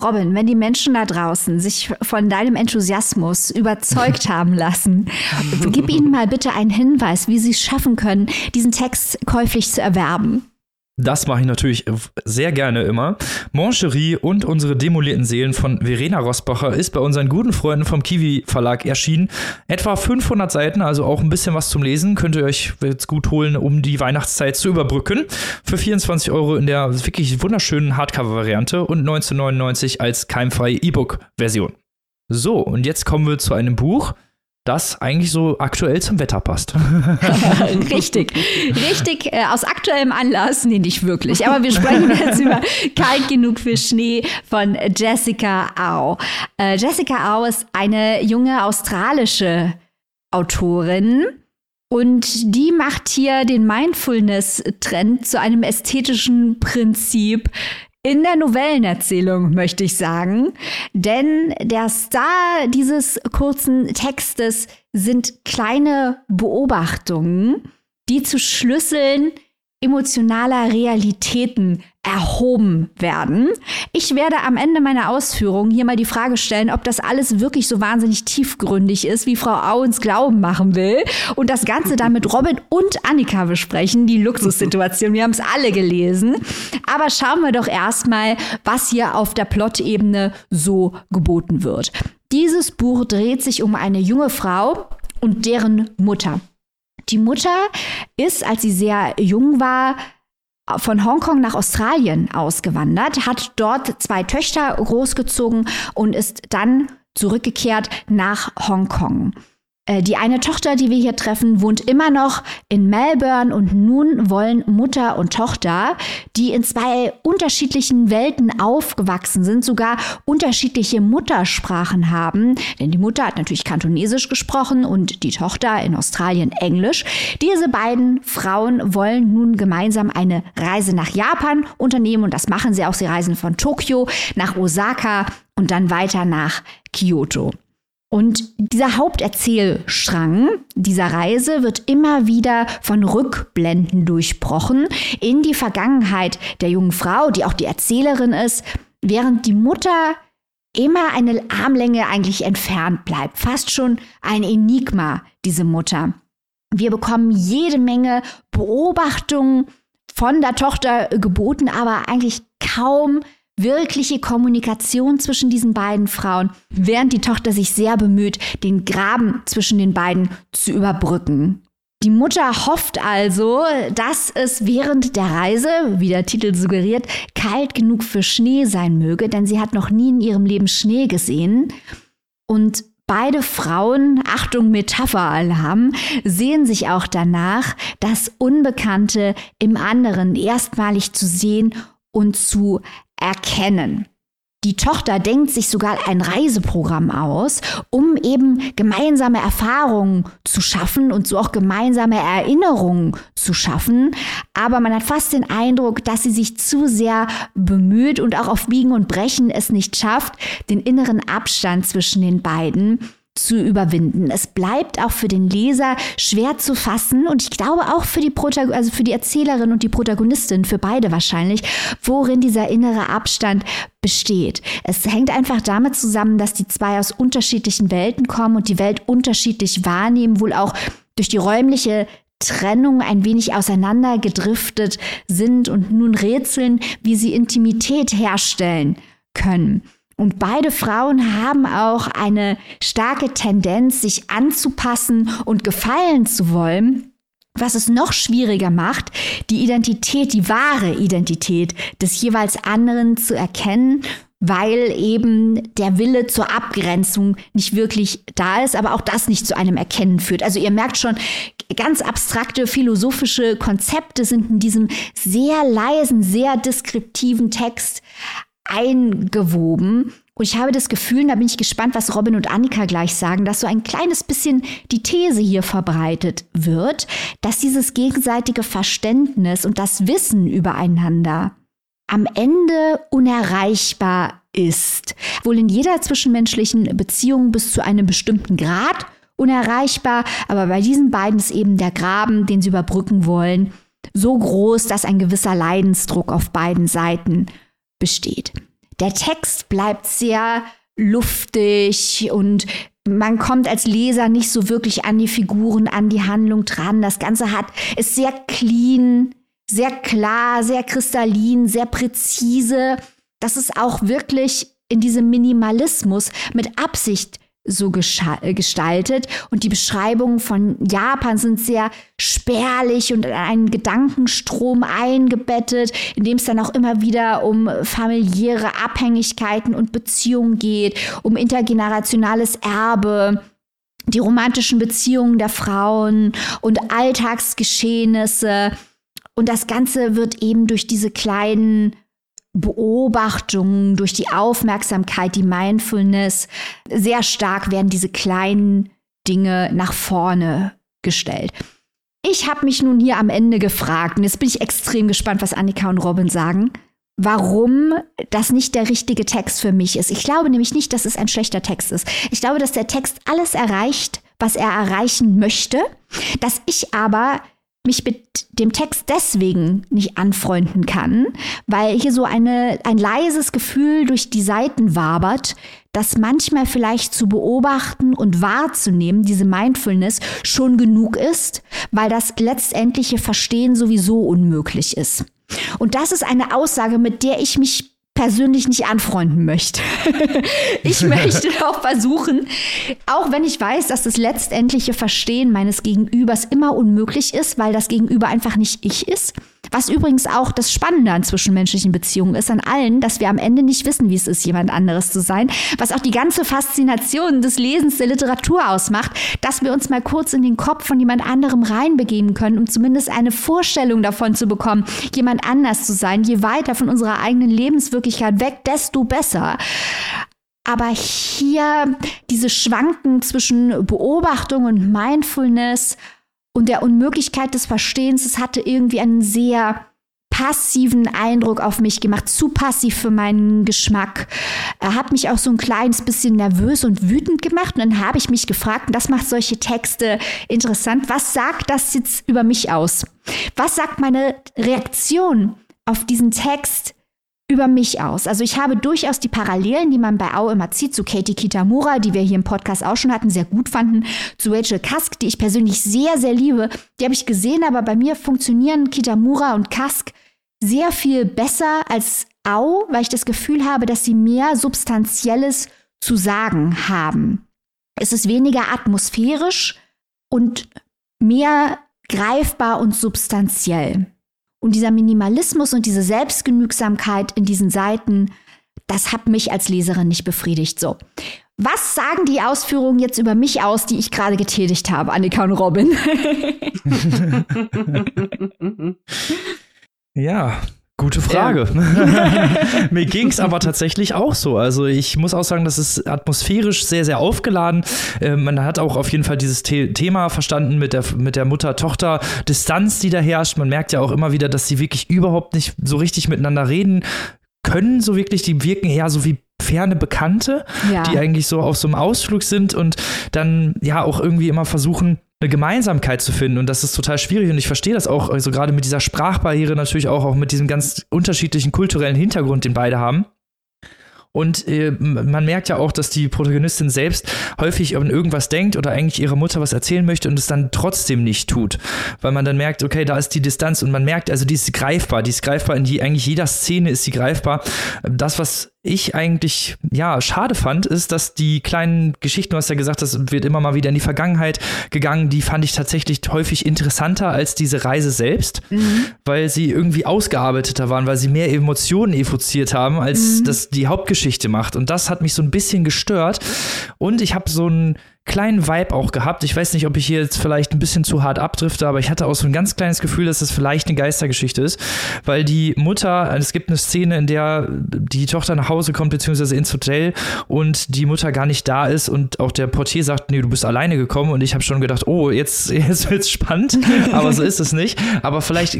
Robin, wenn die Menschen da draußen sich von deinem Enthusiasmus überzeugt haben lassen, gib ihnen mal bitte einen Hinweis, wie sie es schaffen können, diesen Text käuflich zu erwerben. Das mache ich natürlich sehr gerne immer. Moncherie und unsere demolierten Seelen von Verena Rosbacher ist bei unseren guten Freunden vom Kiwi Verlag erschienen. Etwa 500 Seiten, also auch ein bisschen was zum Lesen. Könnt ihr euch jetzt gut holen, um die Weihnachtszeit zu überbrücken. Für 24 Euro in der wirklich wunderschönen Hardcover-Variante und 1999 als keimfreie E-Book-Version. So, und jetzt kommen wir zu einem Buch, das eigentlich so aktuell zum Wetter passt. richtig, richtig, äh, aus aktuellem Anlass, nee, nicht wirklich, aber wir sprechen jetzt über Kalt genug für Schnee von Jessica Au. Äh, Jessica Au ist eine junge australische Autorin. Und die macht hier den Mindfulness-Trend zu einem ästhetischen Prinzip in der Novellenerzählung, möchte ich sagen. Denn der Star dieses kurzen Textes sind kleine Beobachtungen, die zu Schlüsseln emotionaler Realitäten erhoben werden. Ich werde am Ende meiner Ausführungen hier mal die Frage stellen, ob das alles wirklich so wahnsinnig tiefgründig ist, wie Frau Au uns glauben machen will. Und das Ganze dann mit Robin und Annika besprechen, die Luxussituation. Wir haben es alle gelesen. Aber schauen wir doch erstmal, was hier auf der Plot-Ebene so geboten wird. Dieses Buch dreht sich um eine junge Frau und deren Mutter. Die Mutter ist, als sie sehr jung war, von Hongkong nach Australien ausgewandert, hat dort zwei Töchter großgezogen und ist dann zurückgekehrt nach Hongkong. Äh, die eine Tochter, die wir hier treffen, wohnt immer noch in Melbourne und nun wollen Mutter und Tochter, die in zwei unterschiedlichen Welten aufgewachsen sind, sogar unterschiedliche Muttersprachen haben. Denn die Mutter hat natürlich Kantonesisch gesprochen und die Tochter in Australien Englisch. Diese beiden Frauen wollen nun gemeinsam eine Reise nach Japan unternehmen und das machen sie auch. Sie reisen von Tokio nach Osaka und dann weiter nach Kyoto. Und dieser Haupterzählstrang dieser Reise wird immer wieder von Rückblenden durchbrochen in die Vergangenheit der jungen Frau, die auch die Erzählerin ist, während die Mutter immer eine Armlänge eigentlich entfernt bleibt. Fast schon ein Enigma, diese Mutter. Wir bekommen jede Menge Beobachtungen von der Tochter geboten, aber eigentlich kaum wirkliche Kommunikation zwischen diesen beiden Frauen, während die Tochter sich sehr bemüht, den Graben zwischen den beiden zu überbrücken. Die Mutter hofft also, dass es während der Reise, wie der Titel suggeriert, kalt genug für Schnee sein möge, denn sie hat noch nie in ihrem Leben Schnee gesehen. Und beide Frauen, Achtung Metapher-Alarm, sehen sich auch danach, das Unbekannte im anderen erstmalig zu sehen und zu erkennen. Die Tochter denkt sich sogar ein Reiseprogramm aus, um eben gemeinsame Erfahrungen zu schaffen und so auch gemeinsame Erinnerungen zu schaffen. Aber man hat fast den Eindruck, dass sie sich zu sehr bemüht und auch auf Biegen und Brechen es nicht schafft, den inneren Abstand zwischen den beiden zu überwinden. Es bleibt auch für den Leser schwer zu fassen und ich glaube auch für die, Protag also für die Erzählerin und die Protagonistin, für beide wahrscheinlich, worin dieser innere Abstand besteht. Es hängt einfach damit zusammen, dass die zwei aus unterschiedlichen Welten kommen und die Welt unterschiedlich wahrnehmen, wohl auch durch die räumliche Trennung ein wenig auseinandergedriftet sind und nun rätseln, wie sie Intimität herstellen können. Und beide Frauen haben auch eine starke Tendenz, sich anzupassen und gefallen zu wollen. Was es noch schwieriger macht, die Identität, die wahre Identität des jeweils anderen zu erkennen, weil eben der Wille zur Abgrenzung nicht wirklich da ist, aber auch das nicht zu einem Erkennen führt. Also ihr merkt schon, ganz abstrakte philosophische Konzepte sind in diesem sehr leisen, sehr deskriptiven Text eingewoben. Und ich habe das Gefühl, da bin ich gespannt, was Robin und Annika gleich sagen, dass so ein kleines bisschen die These hier verbreitet wird, dass dieses gegenseitige Verständnis und das Wissen übereinander am Ende unerreichbar ist. Wohl in jeder zwischenmenschlichen Beziehung bis zu einem bestimmten Grad unerreichbar, aber bei diesen beiden ist eben der Graben, den sie überbrücken wollen, so groß, dass ein gewisser Leidensdruck auf beiden Seiten besteht. Der Text bleibt sehr luftig und man kommt als Leser nicht so wirklich an die Figuren, an die Handlung dran. Das Ganze hat, ist sehr clean, sehr klar, sehr kristallin, sehr präzise. Das ist auch wirklich in diesem Minimalismus mit Absicht so äh, gestaltet und die Beschreibungen von Japan sind sehr spärlich und in einen Gedankenstrom eingebettet, in dem es dann auch immer wieder um familiäre Abhängigkeiten und Beziehungen geht, um intergenerationales Erbe, die romantischen Beziehungen der Frauen und Alltagsgeschehnisse. Und das Ganze wird eben durch diese kleinen Beobachtung, durch die Aufmerksamkeit, die Mindfulness, sehr stark werden diese kleinen Dinge nach vorne gestellt. Ich habe mich nun hier am Ende gefragt, und jetzt bin ich extrem gespannt, was Annika und Robin sagen, warum das nicht der richtige Text für mich ist. Ich glaube nämlich nicht, dass es ein schlechter Text ist. Ich glaube, dass der Text alles erreicht, was er erreichen möchte, dass ich aber mich mit dem Text deswegen nicht anfreunden kann, weil hier so eine, ein leises Gefühl durch die Seiten wabert, dass manchmal vielleicht zu beobachten und wahrzunehmen, diese Mindfulness schon genug ist, weil das letztendliche Verstehen sowieso unmöglich ist. Und das ist eine Aussage, mit der ich mich persönlich nicht anfreunden möchte. ich möchte auch versuchen, auch wenn ich weiß, dass das letztendliche Verstehen meines Gegenübers immer unmöglich ist, weil das Gegenüber einfach nicht ich ist, was übrigens auch das Spannende an zwischenmenschlichen Beziehungen ist, an allen, dass wir am Ende nicht wissen, wie es ist, jemand anderes zu sein, was auch die ganze Faszination des Lesens der Literatur ausmacht, dass wir uns mal kurz in den Kopf von jemand anderem reinbegeben können, um zumindest eine Vorstellung davon zu bekommen, jemand anders zu sein. Je weiter von unserer eigenen Lebenswirklichkeit weg, desto besser. Aber hier diese Schwanken zwischen Beobachtung und Mindfulness und der Unmöglichkeit des Verstehens, es hatte irgendwie einen sehr passiven Eindruck auf mich gemacht, zu passiv für meinen Geschmack. Er hat mich auch so ein kleines bisschen nervös und wütend gemacht. Und dann habe ich mich gefragt, und das macht solche Texte interessant, was sagt das jetzt über mich aus? Was sagt meine Reaktion auf diesen Text über mich aus. Also ich habe durchaus die Parallelen, die man bei Au immer zieht, zu Katie Kitamura, die wir hier im Podcast auch schon hatten, sehr gut fanden, zu Rachel Kask, die ich persönlich sehr, sehr liebe. Die habe ich gesehen, aber bei mir funktionieren Kitamura und Kask sehr viel besser als Au, weil ich das Gefühl habe, dass sie mehr Substanzielles zu sagen haben. Es ist weniger atmosphärisch und mehr greifbar und substanziell. Und dieser Minimalismus und diese Selbstgenügsamkeit in diesen Seiten, das hat mich als Leserin nicht befriedigt. So. Was sagen die Ausführungen jetzt über mich aus, die ich gerade getätigt habe, Annika und Robin? ja, Gute Frage. Ja. Mir ging es aber tatsächlich auch so. Also ich muss auch sagen, das ist atmosphärisch sehr, sehr aufgeladen. Äh, man hat auch auf jeden Fall dieses The Thema verstanden mit der, mit der Mutter-Tochter-Distanz, die da herrscht. Man merkt ja auch immer wieder, dass sie wirklich überhaupt nicht so richtig miteinander reden können, so wirklich. Die wirken eher so wie ferne Bekannte, ja. die eigentlich so auf so einem Ausflug sind und dann ja auch irgendwie immer versuchen, eine Gemeinsamkeit zu finden. Und das ist total schwierig. Und ich verstehe das auch, also gerade mit dieser Sprachbarriere natürlich auch, auch mit diesem ganz unterschiedlichen kulturellen Hintergrund, den beide haben. Und äh, man merkt ja auch, dass die Protagonistin selbst häufig an irgendwas denkt oder eigentlich ihrer Mutter was erzählen möchte und es dann trotzdem nicht tut. Weil man dann merkt, okay, da ist die Distanz und man merkt, also die ist greifbar, die ist greifbar in die, eigentlich jeder Szene ist sie greifbar. Das, was ich eigentlich ja schade fand, ist, dass die kleinen Geschichten, du hast ja gesagt, das wird immer mal wieder in die Vergangenheit gegangen, die fand ich tatsächlich häufig interessanter als diese Reise selbst, mhm. weil sie irgendwie ausgearbeiteter waren, weil sie mehr Emotionen evoziert haben, als mhm. das die Hauptgeschichte macht. Und das hat mich so ein bisschen gestört. Und ich habe so ein kleinen Vibe auch gehabt. Ich weiß nicht, ob ich hier jetzt vielleicht ein bisschen zu hart abdrifte, aber ich hatte auch so ein ganz kleines Gefühl, dass es das vielleicht eine Geistergeschichte ist, weil die Mutter, es gibt eine Szene, in der die Tochter nach Hause kommt, beziehungsweise ins Hotel und die Mutter gar nicht da ist und auch der Portier sagt, nee, du bist alleine gekommen und ich habe schon gedacht, oh, jetzt, jetzt wird's spannend, aber so ist es nicht. Aber vielleicht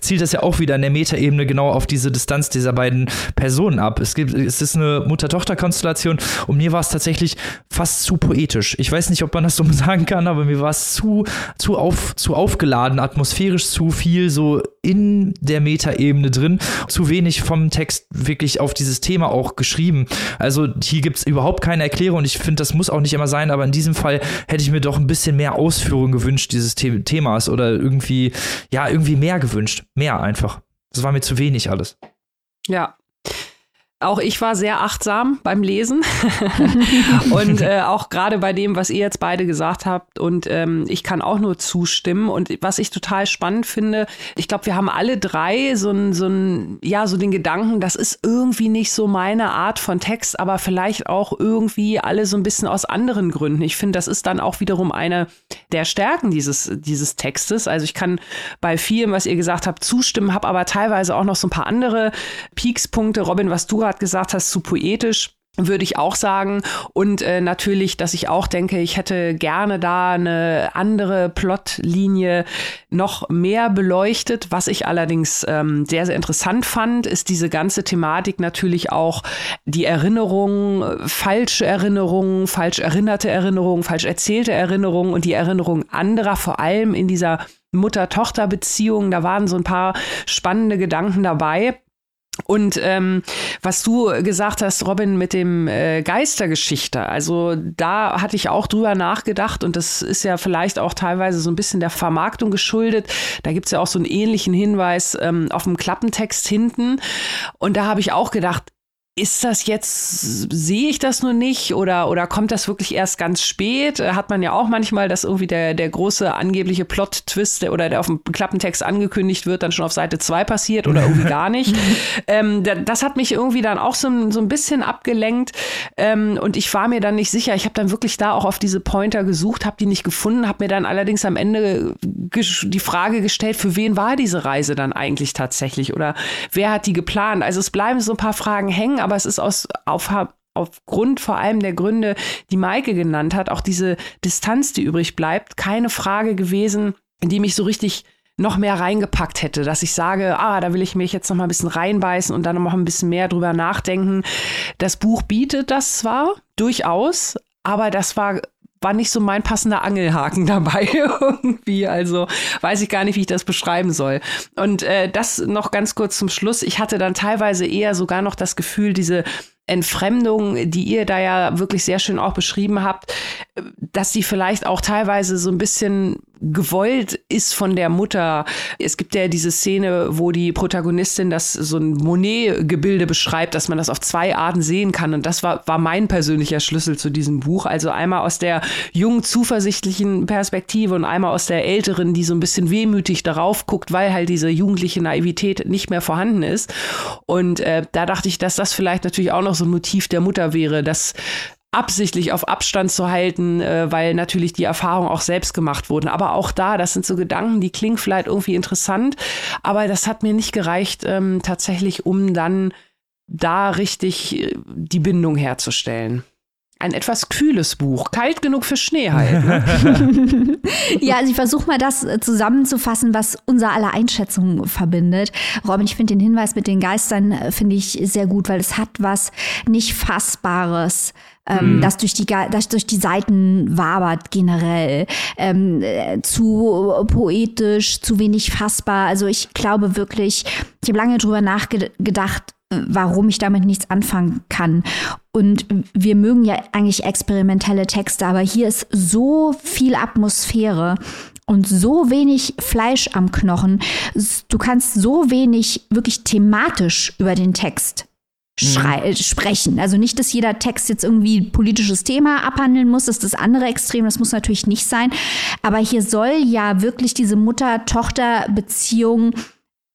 zielt das ja auch wieder in der Metaebene genau auf diese Distanz dieser beiden Personen ab. Es gibt, es ist eine Mutter-Tochter-Konstellation und mir war es tatsächlich fast zu poetisch. Ich weiß nicht, ob man das so sagen kann, aber mir war es zu, zu, auf, zu aufgeladen, atmosphärisch zu viel so in der Metaebene drin, zu wenig vom Text wirklich auf dieses Thema auch geschrieben. Also hier gibt es überhaupt keine Erklärung und ich finde, das muss auch nicht immer sein, aber in diesem Fall hätte ich mir doch ein bisschen mehr Ausführung gewünscht dieses The Themas oder irgendwie, ja, irgendwie mehr gewünscht. Mehr einfach. Das war mir zu wenig alles. Ja, auch ich war sehr achtsam beim Lesen und äh, auch gerade bei dem, was ihr jetzt beide gesagt habt. Und ähm, ich kann auch nur zustimmen. Und was ich total spannend finde, ich glaube, wir haben alle drei so ein, so ein, ja, so den Gedanken, das ist irgendwie nicht so meine Art von Text, aber vielleicht auch irgendwie alle so ein bisschen aus anderen Gründen. Ich finde, das ist dann auch wiederum eine der Stärken dieses, dieses Textes. Also ich kann bei vielem, was ihr gesagt habt, zustimmen, habe aber teilweise auch noch so ein paar andere Peakspunkte. Robin, was du gerade gesagt hast, zu poetisch würde ich auch sagen. Und äh, natürlich, dass ich auch denke, ich hätte gerne da eine andere Plotlinie noch mehr beleuchtet. Was ich allerdings ähm, sehr, sehr interessant fand, ist diese ganze Thematik natürlich auch die Erinnerung, falsche Erinnerungen, falsch erinnerte Erinnerungen, falsch erzählte Erinnerungen und die Erinnerung anderer, vor allem in dieser Mutter-Tochter-Beziehung. Da waren so ein paar spannende Gedanken dabei. Und ähm, was du gesagt hast, Robin, mit dem äh, Geistergeschichte, also da hatte ich auch drüber nachgedacht und das ist ja vielleicht auch teilweise so ein bisschen der Vermarktung geschuldet. Da gibt's ja auch so einen ähnlichen Hinweis ähm, auf dem Klappentext hinten. Und da habe ich auch gedacht, ist das jetzt, sehe ich das nur nicht oder, oder kommt das wirklich erst ganz spät? Äh, hat man ja auch manchmal, dass irgendwie der, der große angebliche Plot-Twist oder der auf dem Klappentext angekündigt wird, dann schon auf Seite 2 passiert oder irgendwie gar nicht. ähm, das hat mich irgendwie dann auch so, so ein bisschen abgelenkt ähm, und ich war mir dann nicht sicher. Ich habe dann wirklich da auch auf diese Pointer gesucht, habe die nicht gefunden, habe mir dann allerdings am Ende die Frage gestellt, für wen war diese Reise dann eigentlich tatsächlich oder wer hat die geplant? Also es bleiben so ein paar Fragen hängen, aber es ist aus, auf, aufgrund vor allem der Gründe, die Maike genannt hat, auch diese Distanz, die übrig bleibt, keine Frage gewesen, die mich so richtig noch mehr reingepackt hätte, dass ich sage, ah, da will ich mich jetzt noch mal ein bisschen reinbeißen und dann noch ein bisschen mehr drüber nachdenken. Das Buch bietet das zwar durchaus, aber das war war nicht so mein passender Angelhaken dabei irgendwie. Also weiß ich gar nicht, wie ich das beschreiben soll. Und äh, das noch ganz kurz zum Schluss. Ich hatte dann teilweise eher sogar noch das Gefühl, diese Entfremdung, die ihr da ja wirklich sehr schön auch beschrieben habt, dass sie vielleicht auch teilweise so ein bisschen gewollt ist von der Mutter. Es gibt ja diese Szene, wo die Protagonistin das so ein Monet-Gebilde beschreibt, dass man das auf zwei Arten sehen kann. Und das war, war mein persönlicher Schlüssel zu diesem Buch. Also einmal aus der jungen, zuversichtlichen Perspektive und einmal aus der älteren, die so ein bisschen wehmütig darauf guckt, weil halt diese jugendliche Naivität nicht mehr vorhanden ist. Und äh, da dachte ich, dass das vielleicht natürlich auch noch so ein Motiv der Mutter wäre, dass absichtlich auf Abstand zu halten, äh, weil natürlich die Erfahrungen auch selbst gemacht wurden. Aber auch da, das sind so Gedanken, die klingen vielleicht irgendwie interessant, aber das hat mir nicht gereicht, ähm, tatsächlich, um dann da richtig äh, die Bindung herzustellen ein etwas kühles Buch. Kalt genug für Schnee halt. Ne? ja, also ich versuche mal das äh, zusammenzufassen, was unser aller Einschätzungen verbindet. Robin, ich finde den Hinweis mit den Geistern, äh, finde ich sehr gut, weil es hat was nicht Fassbares ähm, mhm. das, durch die, das durch die Seiten wabert generell. Ähm, äh, zu poetisch, zu wenig fassbar. Also ich glaube wirklich, ich habe lange drüber nachgedacht, warum ich damit nichts anfangen kann. Und wir mögen ja eigentlich experimentelle Texte, aber hier ist so viel Atmosphäre und so wenig Fleisch am Knochen. Du kannst so wenig wirklich thematisch über den Text mhm. sprechen. Also nicht, dass jeder Text jetzt irgendwie politisches Thema abhandeln muss, das ist das andere Extrem, das muss natürlich nicht sein. Aber hier soll ja wirklich diese Mutter-Tochter-Beziehung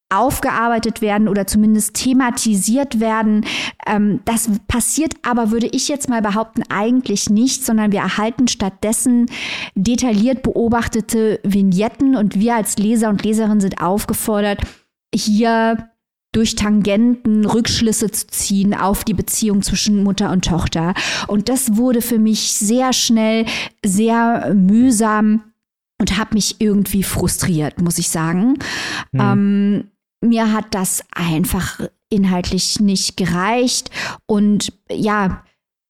aufgearbeitet werden oder zumindest thematisiert werden. Ähm, das passiert aber, würde ich jetzt mal behaupten, eigentlich nicht, sondern wir erhalten stattdessen detailliert beobachtete Vignetten und wir als Leser und Leserin sind aufgefordert, hier durch Tangenten Rückschlüsse zu ziehen auf die Beziehung zwischen Mutter und Tochter. Und das wurde für mich sehr schnell, sehr mühsam und hat mich irgendwie frustriert, muss ich sagen. Mhm. Ähm, mir hat das einfach inhaltlich nicht gereicht. Und ja,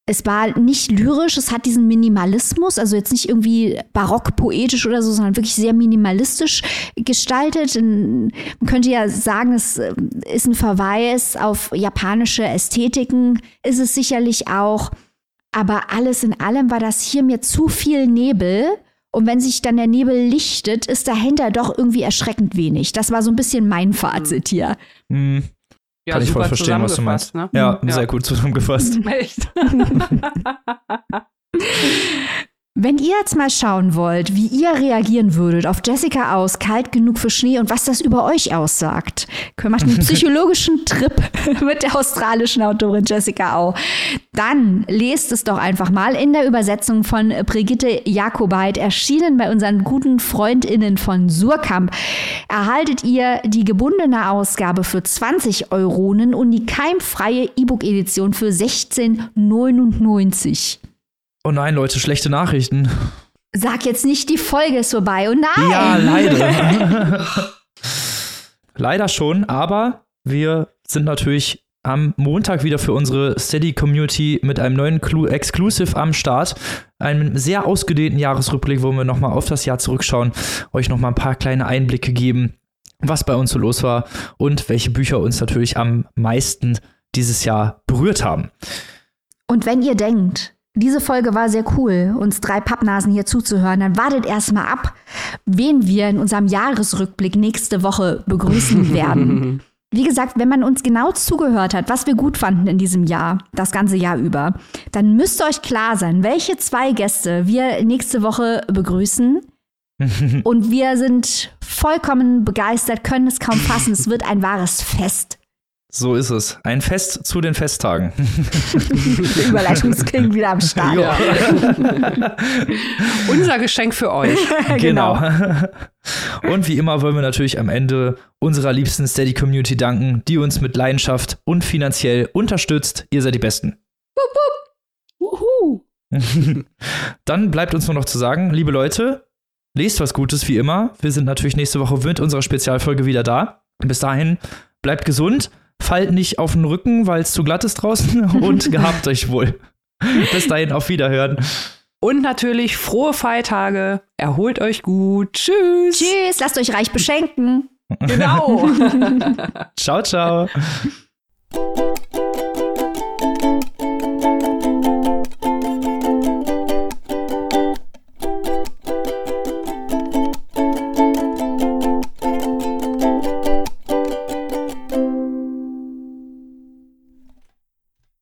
es war nicht lyrisch, es hat diesen Minimalismus, also jetzt nicht irgendwie barock poetisch oder so, sondern wirklich sehr minimalistisch gestaltet. Man könnte ja sagen, es äh, ist ein Verweis auf japanische Ästhetiken, ist es sicherlich auch. Aber alles in allem war das hier mir zu viel Nebel. Und wenn sich dann der Nebel lichtet, ist dahinter doch irgendwie erschreckend wenig. Das war so ein bisschen mein Fazit hier. Mhm. Ja, Kann ich voll verstehen, was du meinst. Ne? Ja, ja, sehr gut zusammengefasst. Echt? Wenn ihr jetzt mal schauen wollt, wie ihr reagieren würdet auf Jessica aus, kalt genug für Schnee und was das über euch aussagt, macht einen psychologischen Trip mit der australischen Autorin Jessica Au. Dann lest es doch einfach mal in der Übersetzung von Brigitte Jakobait, erschienen bei unseren guten FreundInnen von Surkamp. Erhaltet ihr die gebundene Ausgabe für 20 Euronen und die keimfreie E-Book-Edition für 16,99. Oh nein, Leute, schlechte Nachrichten. Sag jetzt nicht, die Folge ist vorbei. Oh nein. Ja, leider. leider schon, aber wir sind natürlich am Montag wieder für unsere Steady Community mit einem neuen Clu Exclusive am Start. Einem sehr ausgedehnten Jahresrückblick, wo wir nochmal auf das Jahr zurückschauen, euch nochmal ein paar kleine Einblicke geben, was bei uns so los war und welche Bücher uns natürlich am meisten dieses Jahr berührt haben. Und wenn ihr denkt, diese Folge war sehr cool, uns drei Pappnasen hier zuzuhören. Dann wartet erstmal ab, wen wir in unserem Jahresrückblick nächste Woche begrüßen werden. Wie gesagt, wenn man uns genau zugehört hat, was wir gut fanden in diesem Jahr, das ganze Jahr über, dann müsste euch klar sein, welche zwei Gäste wir nächste Woche begrüßen. Und wir sind vollkommen begeistert, können es kaum fassen. Es wird ein wahres Fest. So ist es. Ein Fest zu den Festtagen. Überleitungsking wieder am Start. Ja. Unser Geschenk für euch. genau. genau. Und wie immer wollen wir natürlich am Ende unserer liebsten Steady Community danken, die uns mit Leidenschaft und finanziell unterstützt. Ihr seid die Besten. Wupp, wupp. Dann bleibt uns nur noch zu sagen, liebe Leute, lest was Gutes wie immer. Wir sind natürlich nächste Woche mit unserer Spezialfolge wieder da. Bis dahin, bleibt gesund fallt nicht auf den Rücken, weil es zu glatt ist draußen und gehabt euch wohl. Bis dahin, auf Wiederhören. Und natürlich frohe Feiertage. Erholt euch gut. Tschüss. Tschüss. Lasst euch reich beschenken. Genau. ciao, ciao.